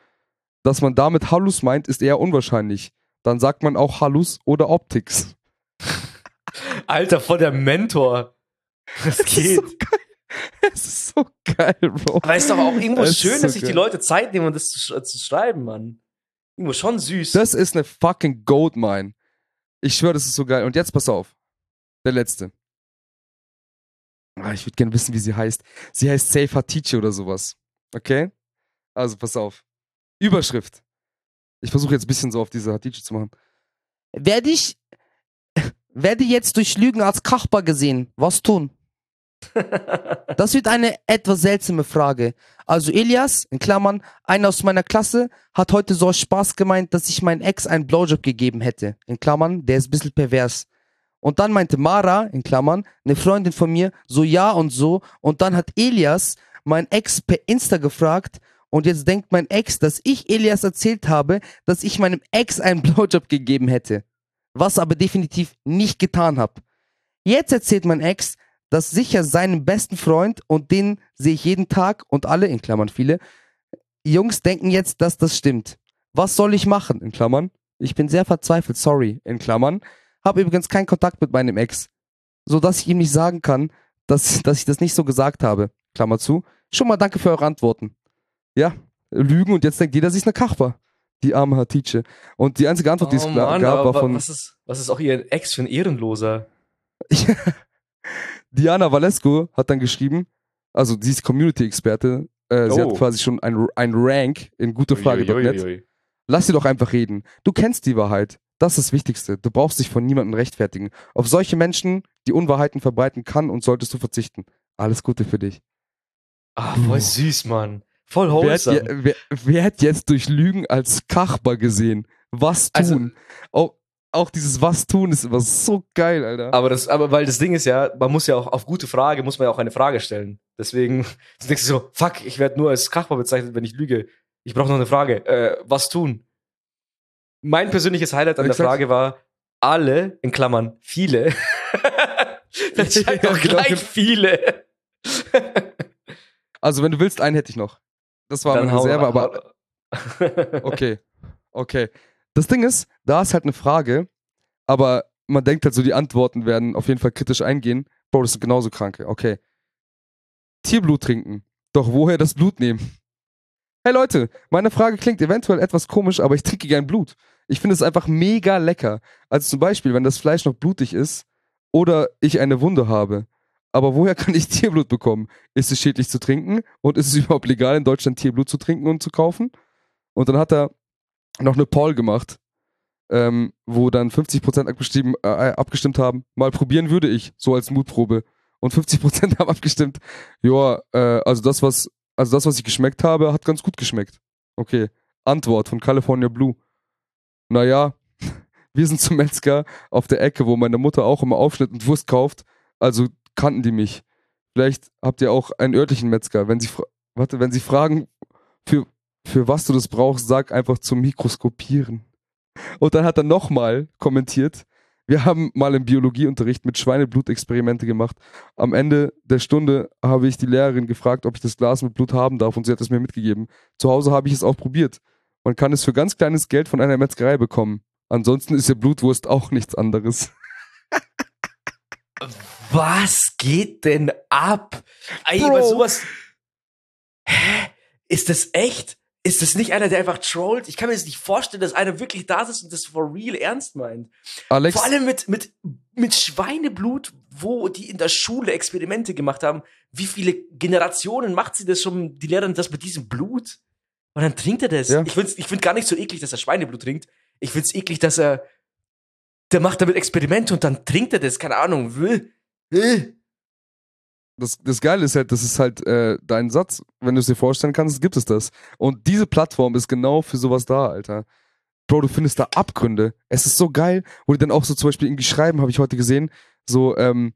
Dass man damit Hallus meint, ist eher unwahrscheinlich. Dann sagt man auch Hallus oder Optics. (laughs) Alter, voll der Mentor. Das geht. Es ist so geil, Bro. Aber ist doch auch irgendwo Es ist schön, so dass sich die. Leute Zeit nehmen, um das zu, zu schreiben, Mann. Irgendwo schon süß. Das ist eine fucking Goldmine. Ich schwöre, das ist so geil. Und jetzt pass auf. Der letzte. Ah, ich würde gerne wissen, wie sie heißt. Sie heißt Safe Hatice oder sowas. Okay? Also pass auf. Überschrift. Ich versuche jetzt ein bisschen so auf diese Hatice zu machen. Werde ich, (laughs) werde jetzt durch Lügen als Kachbar gesehen. Was tun? Das wird eine etwas seltsame Frage. Also Elias, in Klammern, einer aus meiner Klasse, hat heute so Spaß gemeint, dass ich meinen Ex einen Blowjob gegeben hätte. In Klammern, der ist ein bisschen pervers. Und dann meinte Mara, in Klammern, eine Freundin von mir, so ja und so. Und dann hat Elias mein Ex per Insta gefragt. Und jetzt denkt mein Ex, dass ich Elias erzählt habe, dass ich meinem Ex einen (laughs) Blowjob gegeben hätte. Was aber definitiv nicht getan habe. Jetzt erzählt mein Ex, dass sicher seinem besten Freund und den sehe ich jeden Tag und alle, in Klammern viele, Jungs denken jetzt, dass das stimmt. Was soll ich machen? In Klammern. Ich bin sehr verzweifelt, sorry. In Klammern. Habe übrigens keinen Kontakt mit meinem Ex. So dass ich ihm nicht sagen kann, dass, dass ich das nicht so gesagt habe. Klammer zu. Schon mal danke für eure Antworten. Ja, Lügen und jetzt denkt jeder, sie ist eine Kachbar. Die arme Hatice. Und die einzige Antwort, die es oh gab, Mann, war aber von was ist, was ist auch ihr Ex für ein Ehrenloser? (laughs) Diana Valesco hat dann geschrieben, also sie ist Community-Experte, äh, sie Oh. hat quasi schon ein, ein Rank in gutefrage.net. Uiuiui. Lass sie doch einfach reden. Du kennst die Wahrheit. Das ist das Wichtigste. Du brauchst dich von niemandem rechtfertigen. Auf solche Menschen, die Unwahrheiten verbreiten kann und solltest du verzichten. Alles Gute für dich. Ah, voll süß, Mann. Voll Wer wholesome. je, wer, wer hat jetzt durch Lügen als Kachbar gesehen? Was Also- tun? Auch, dieses Was tun ist immer so geil, Alter. Aber das, aber weil das Ding ist ja, man muss ja auch auf gute Frage, muss man ja auch eine Frage stellen. Deswegen (laughs) denkst du so, fuck, ich werde nur als Kachbar bezeichnet, wenn ich lüge. Ich brauche noch eine Frage. Äh, was tun? Mein persönliches Highlight an der. Frage war, alle, in Klammern, viele. (laughs) Dann schreibt Ja, doch genau. gleich viele. (laughs) Also, wenn du willst, einen hätte ich noch. Das war meine hau- Reserve, aber Okay. Okay. Das Ding ist, da ist halt eine Frage, aber man denkt halt so, die Antworten werden auf jeden Fall kritisch eingehen. Bro, das sind genauso Kranke. Okay. Tierblut trinken. Doch woher das Blut nehmen? Hey Leute, meine Frage klingt eventuell etwas komisch, aber ich trinke gern Blut. Ich finde es einfach mega lecker. Also zum Beispiel, wenn das Fleisch noch blutig ist oder ich eine Wunde habe. Aber woher kann ich (laughs) Tierblut bekommen? Ist es schädlich zu trinken? Und ist es (laughs) überhaupt legal in Deutschland Tierblut zu trinken und zu kaufen? Und dann hat er noch eine Poll gemacht, ähm, wo dann 50% abgestimmt, äh, abgestimmt haben, mal probieren würde ich, so als Mutprobe. Und 50% (laughs) haben abgestimmt, ja, äh, also das, was, also das, was ich geschmeckt habe, hat ganz gut geschmeckt. Okay. Antwort von California Blue. Naja, (laughs) wir sind zum Metzger auf der Ecke, wo meine Mutter auch immer Aufschnitt und Wurst kauft. Also kannten die mich. Vielleicht habt ihr auch einen örtlichen Metzger. Wenn sie, warte, wenn sie fragen, für, für was du das brauchst, sag einfach zum Mikroskopieren. Und dann hat er nochmal kommentiert, wir haben mal im Biologieunterricht mit Schweineblut Experimente gemacht. Am Ende der Stunde habe ich die Lehrerin gefragt, ob ich das Glas mit Blut haben darf und sie hat es mir mitgegeben. Zu Hause habe ich es auch probiert. Man kann es für ganz kleines Geld von einer Metzgerei bekommen. Ansonsten ist ja Blutwurst auch nichts anderes. (laughs) Was geht denn ab? Ey, bei sowas. Hä? Ist das echt? Ist das nicht einer, der einfach trollt? Ich kann mir das nicht vorstellen, dass einer wirklich da ist und das for real ernst meint. Alex, Vor allem mit, mit, mit Schweineblut, wo die in der Schule Experimente gemacht haben. Wie viele Generationen macht sie das schon, die Lehrerin, das mit diesem Blut? Und dann trinkt er das. Ja. Ich find's, ich find gar nicht so eklig, dass er Schweineblut trinkt. Ich find's eklig, dass er, der macht damit Experimente und dann trinkt er das, keine Ahnung. Will. Will. Das, das Geile ist halt, das ist halt äh, dein Satz. Wenn du es dir vorstellen kannst, gibt es das. Und diese Plattform ist genau für sowas da, Alter. Bro, du findest da Abgründe. Es ist so geil, wo die dann auch so zum Beispiel irgendwie schreiben, habe ich heute gesehen, so ähm,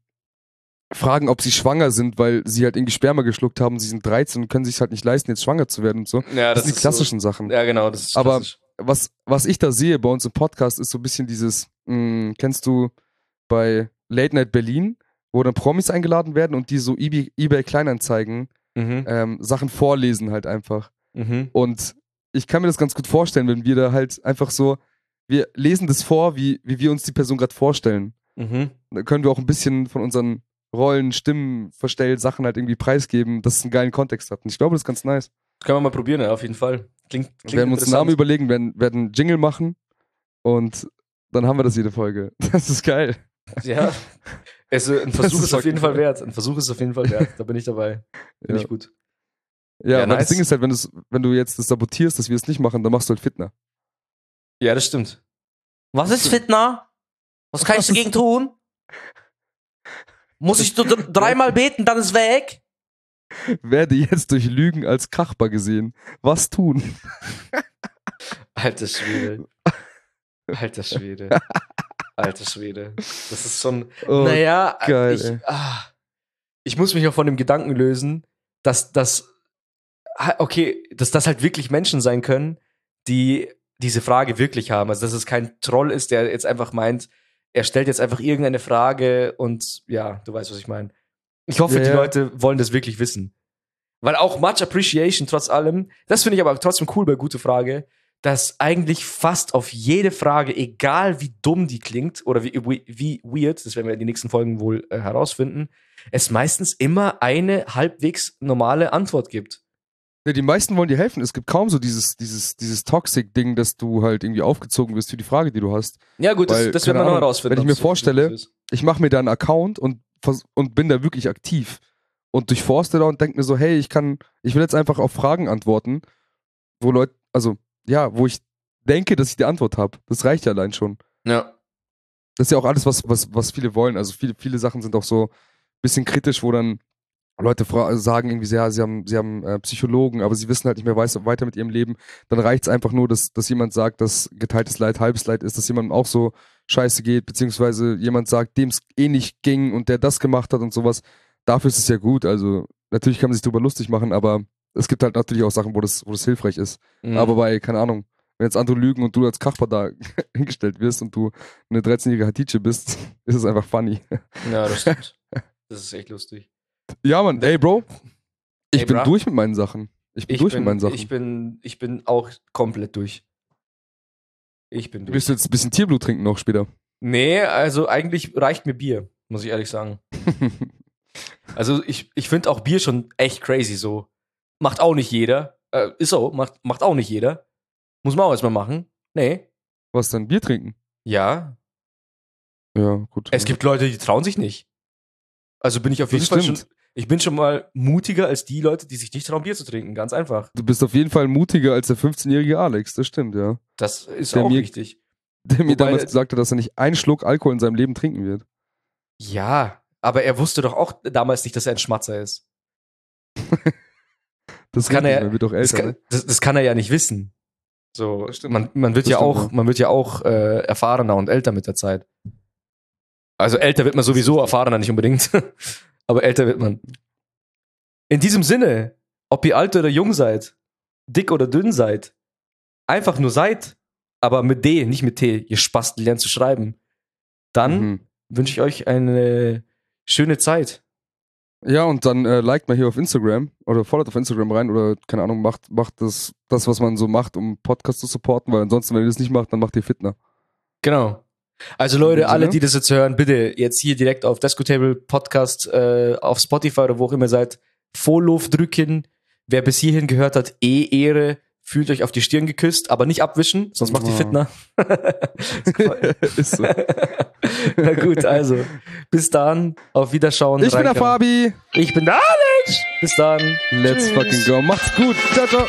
fragen, ob sie schwanger sind, weil sie halt irgendwie Sperma geschluckt haben, sie sind 13 und können sich halt nicht leisten, jetzt schwanger zu werden und so. Ja, Das, sind die klassischen Sachen. So, ja, genau, das ist Aber- klassisch. was, was ich da sehe bei uns im Podcast, ist so ein bisschen dieses, mh, kennst du bei Late Night Berlin, wo dann Promis eingeladen werden und die so eBay, eBay Kleinanzeigen Mhm. ähm, Sachen vorlesen halt einfach. Mhm. Und ich kann mir das ganz gut vorstellen, wenn wir da halt einfach so, wir lesen das vor, wie, wie wir uns die Person gerade vorstellen. Mhm. Da können wir auch ein bisschen von unseren Rollen, Stimmen, verstellt Sachen halt irgendwie preisgeben, dass es einen geilen Kontext hat. Und ich glaube, das ist ganz nice. Das können wir mal probieren, ja, auf jeden Fall. Klingt, Wir klingt werden uns einen Namen überlegen, werden, werden einen Jingle machen und dann haben wir das jede Folge. (laughs) Das ist geil. Ja. Also ein Versuch ist auf jeden Fall wert. Ein Versuch ist auf jeden Fall wert. Da bin ich dabei. Bin Ja. ich gut. Ja, Ja, aber das nice. Ding ist halt, wenn, wenn du jetzt das sabotierst, dass wir es nicht machen, dann machst du halt Fitner. Ja, das stimmt. Was ist Fitna? Was kann ich dagegen (laughs) tun? Muss ich dreimal beten, dann ist weg? Werde jetzt durch Lügen als Kachbar gesehen. Was tun? Alter Schwede. Alter Schwede. (laughs) Alter Schwede. Das ist schon. Oh, naja, geil, ich, ah, ich muss mich auch von dem Gedanken lösen, dass das. Okay, dass das halt wirklich Menschen sein können, die diese Frage wirklich haben. Also, dass es kein Troll ist, der jetzt einfach meint, er stellt jetzt einfach irgendeine Frage und ja, du weißt, was ich meine. Ich hoffe, Ja, die. Leute wollen das wirklich wissen. Weil auch much appreciation trotz allem, das finde ich aber trotzdem cool bei Gute Frage, dass eigentlich fast auf jede Frage, egal wie dumm die klingt oder wie, wie, wie weird, das werden wir in den nächsten Folgen wohl äh, herausfinden, es meistens immer eine halbwegs normale Antwort gibt. Ja, die meisten wollen dir helfen. Es gibt kaum so dieses, dieses, dieses Toxic-Ding, dass du halt irgendwie aufgezogen wirst für die Frage, die du hast. Ja, gut, Weil, das, das werden wir noch herausfinden. wenn ich mir so vorstelle-. Ich mache mir da einen Account und, und bin da wirklich aktiv. Und durchforste da und denke mir so, hey, ich kann, ich will jetzt einfach auf Fragen antworten, wo Leute, also, ja, wo ich denke, dass ich die Antwort habe. Das reicht ja allein schon. Ja. Das ist ja auch alles, was, was, was viele wollen. Also viele, viele Sachen sind auch so ein bisschen kritisch, wo dann Leute fra- sagen irgendwie, so, ja, sie haben, sie haben äh, Psychologen, aber sie wissen halt nicht mehr weiß, weiter mit ihrem Leben. Dann reicht es einfach nur, dass, dass jemand sagt, dass geteiltes Leid halbes Leid ist, dass jemandem auch so scheiße geht, beziehungsweise jemand sagt, dem es eh nicht ging und der das gemacht hat und sowas. Dafür ist es ja gut. Also natürlich kann man sich darüber lustig machen, aber es gibt halt natürlich auch Sachen, wo das, wo das hilfreich ist. Mhm. Aber bei, keine Ahnung, wenn jetzt andere lügen und du als Kachbar da (laughs) hingestellt wirst und du eine 13-jährige Hatice bist, (laughs) ist es einfach funny. ja, das (laughs) stimmt. Das ist echt lustig. Ja, Mann, ey, Bro. Ich Ey, bin bra. durch mit meinen Sachen. Ich bin Ich durch bin, mit meinen Sachen. ich bin, ich bin auch komplett durch. Ich bin du durch. wirst jetzt ein bisschen Tierblut trinken noch später. Nee, also eigentlich reicht mir Bier, muss ich ehrlich sagen. Also ich, ich finde auch Bier schon echt crazy so. Macht auch nicht jeder. Äh, ist so, macht, macht auch nicht jeder. Muss man auch erstmal machen. Nee. Was denn? Bier trinken? Ja. Ja, gut. Es gibt Leute, die trauen sich nicht. Also bin ich auf Das jeden Fall schon. Ich bin schon mal mutiger als die Leute, die sich nicht trauen, Bier zu trinken. Ganz einfach. Du bist auf jeden Fall mutiger als der 15-jährige Alex, das stimmt, ja. Das ist Der auch mir- richtig. Der mir Wobei- damals gesagt hat, dass er nicht einen Schluck Alkohol in seinem Leben trinken wird. Ja, aber er wusste doch auch damals nicht, dass er ein Schmatzer ist. (laughs) Das kann richtig, er- man wird doch Das älter. kann, ne? das, das kann er ja nicht wissen. So, Das stimmt. man, man wird Das ja auch, man wird ja auch äh, erfahrener und älter mit der Zeit. Also älter wird man sowieso, erfahrener nicht unbedingt. (laughs) Aber älter wird man. In diesem Sinne, ob ihr alt oder jung seid, dick oder dünn seid, einfach nur seid, aber mit D, nicht mit T, ihr Spasten lernt zu schreiben, dann Mhm. wünsche ich euch eine schöne Zeit. Ja, und dann äh, liked mal hier auf Instagram oder followt auf Instagram rein oder keine Ahnung, macht, macht das, das, was man so macht, um Podcast zu supporten, weil ansonsten, wenn ihr das nicht macht, dann macht ihr Fitner. Genau. Also Leute, alle, die das jetzt hören, bitte jetzt hier direkt auf Desco Table Podcast äh, auf Spotify oder wo auch immer seid, Follow drücken. Wer bis hierhin gehört hat, eh Ehre. Fühlt euch auf die Stirn geküsst, aber nicht abwischen, sonst macht die Oh. Fitner. Ist so. (laughs) Na gut, also bis dann, auf Wiederschauen. Ich bin der. Fabi. Ich bin der Alex. Bis dann. Let's Tschüss. fucking go. Macht's gut. Ciao, ciao.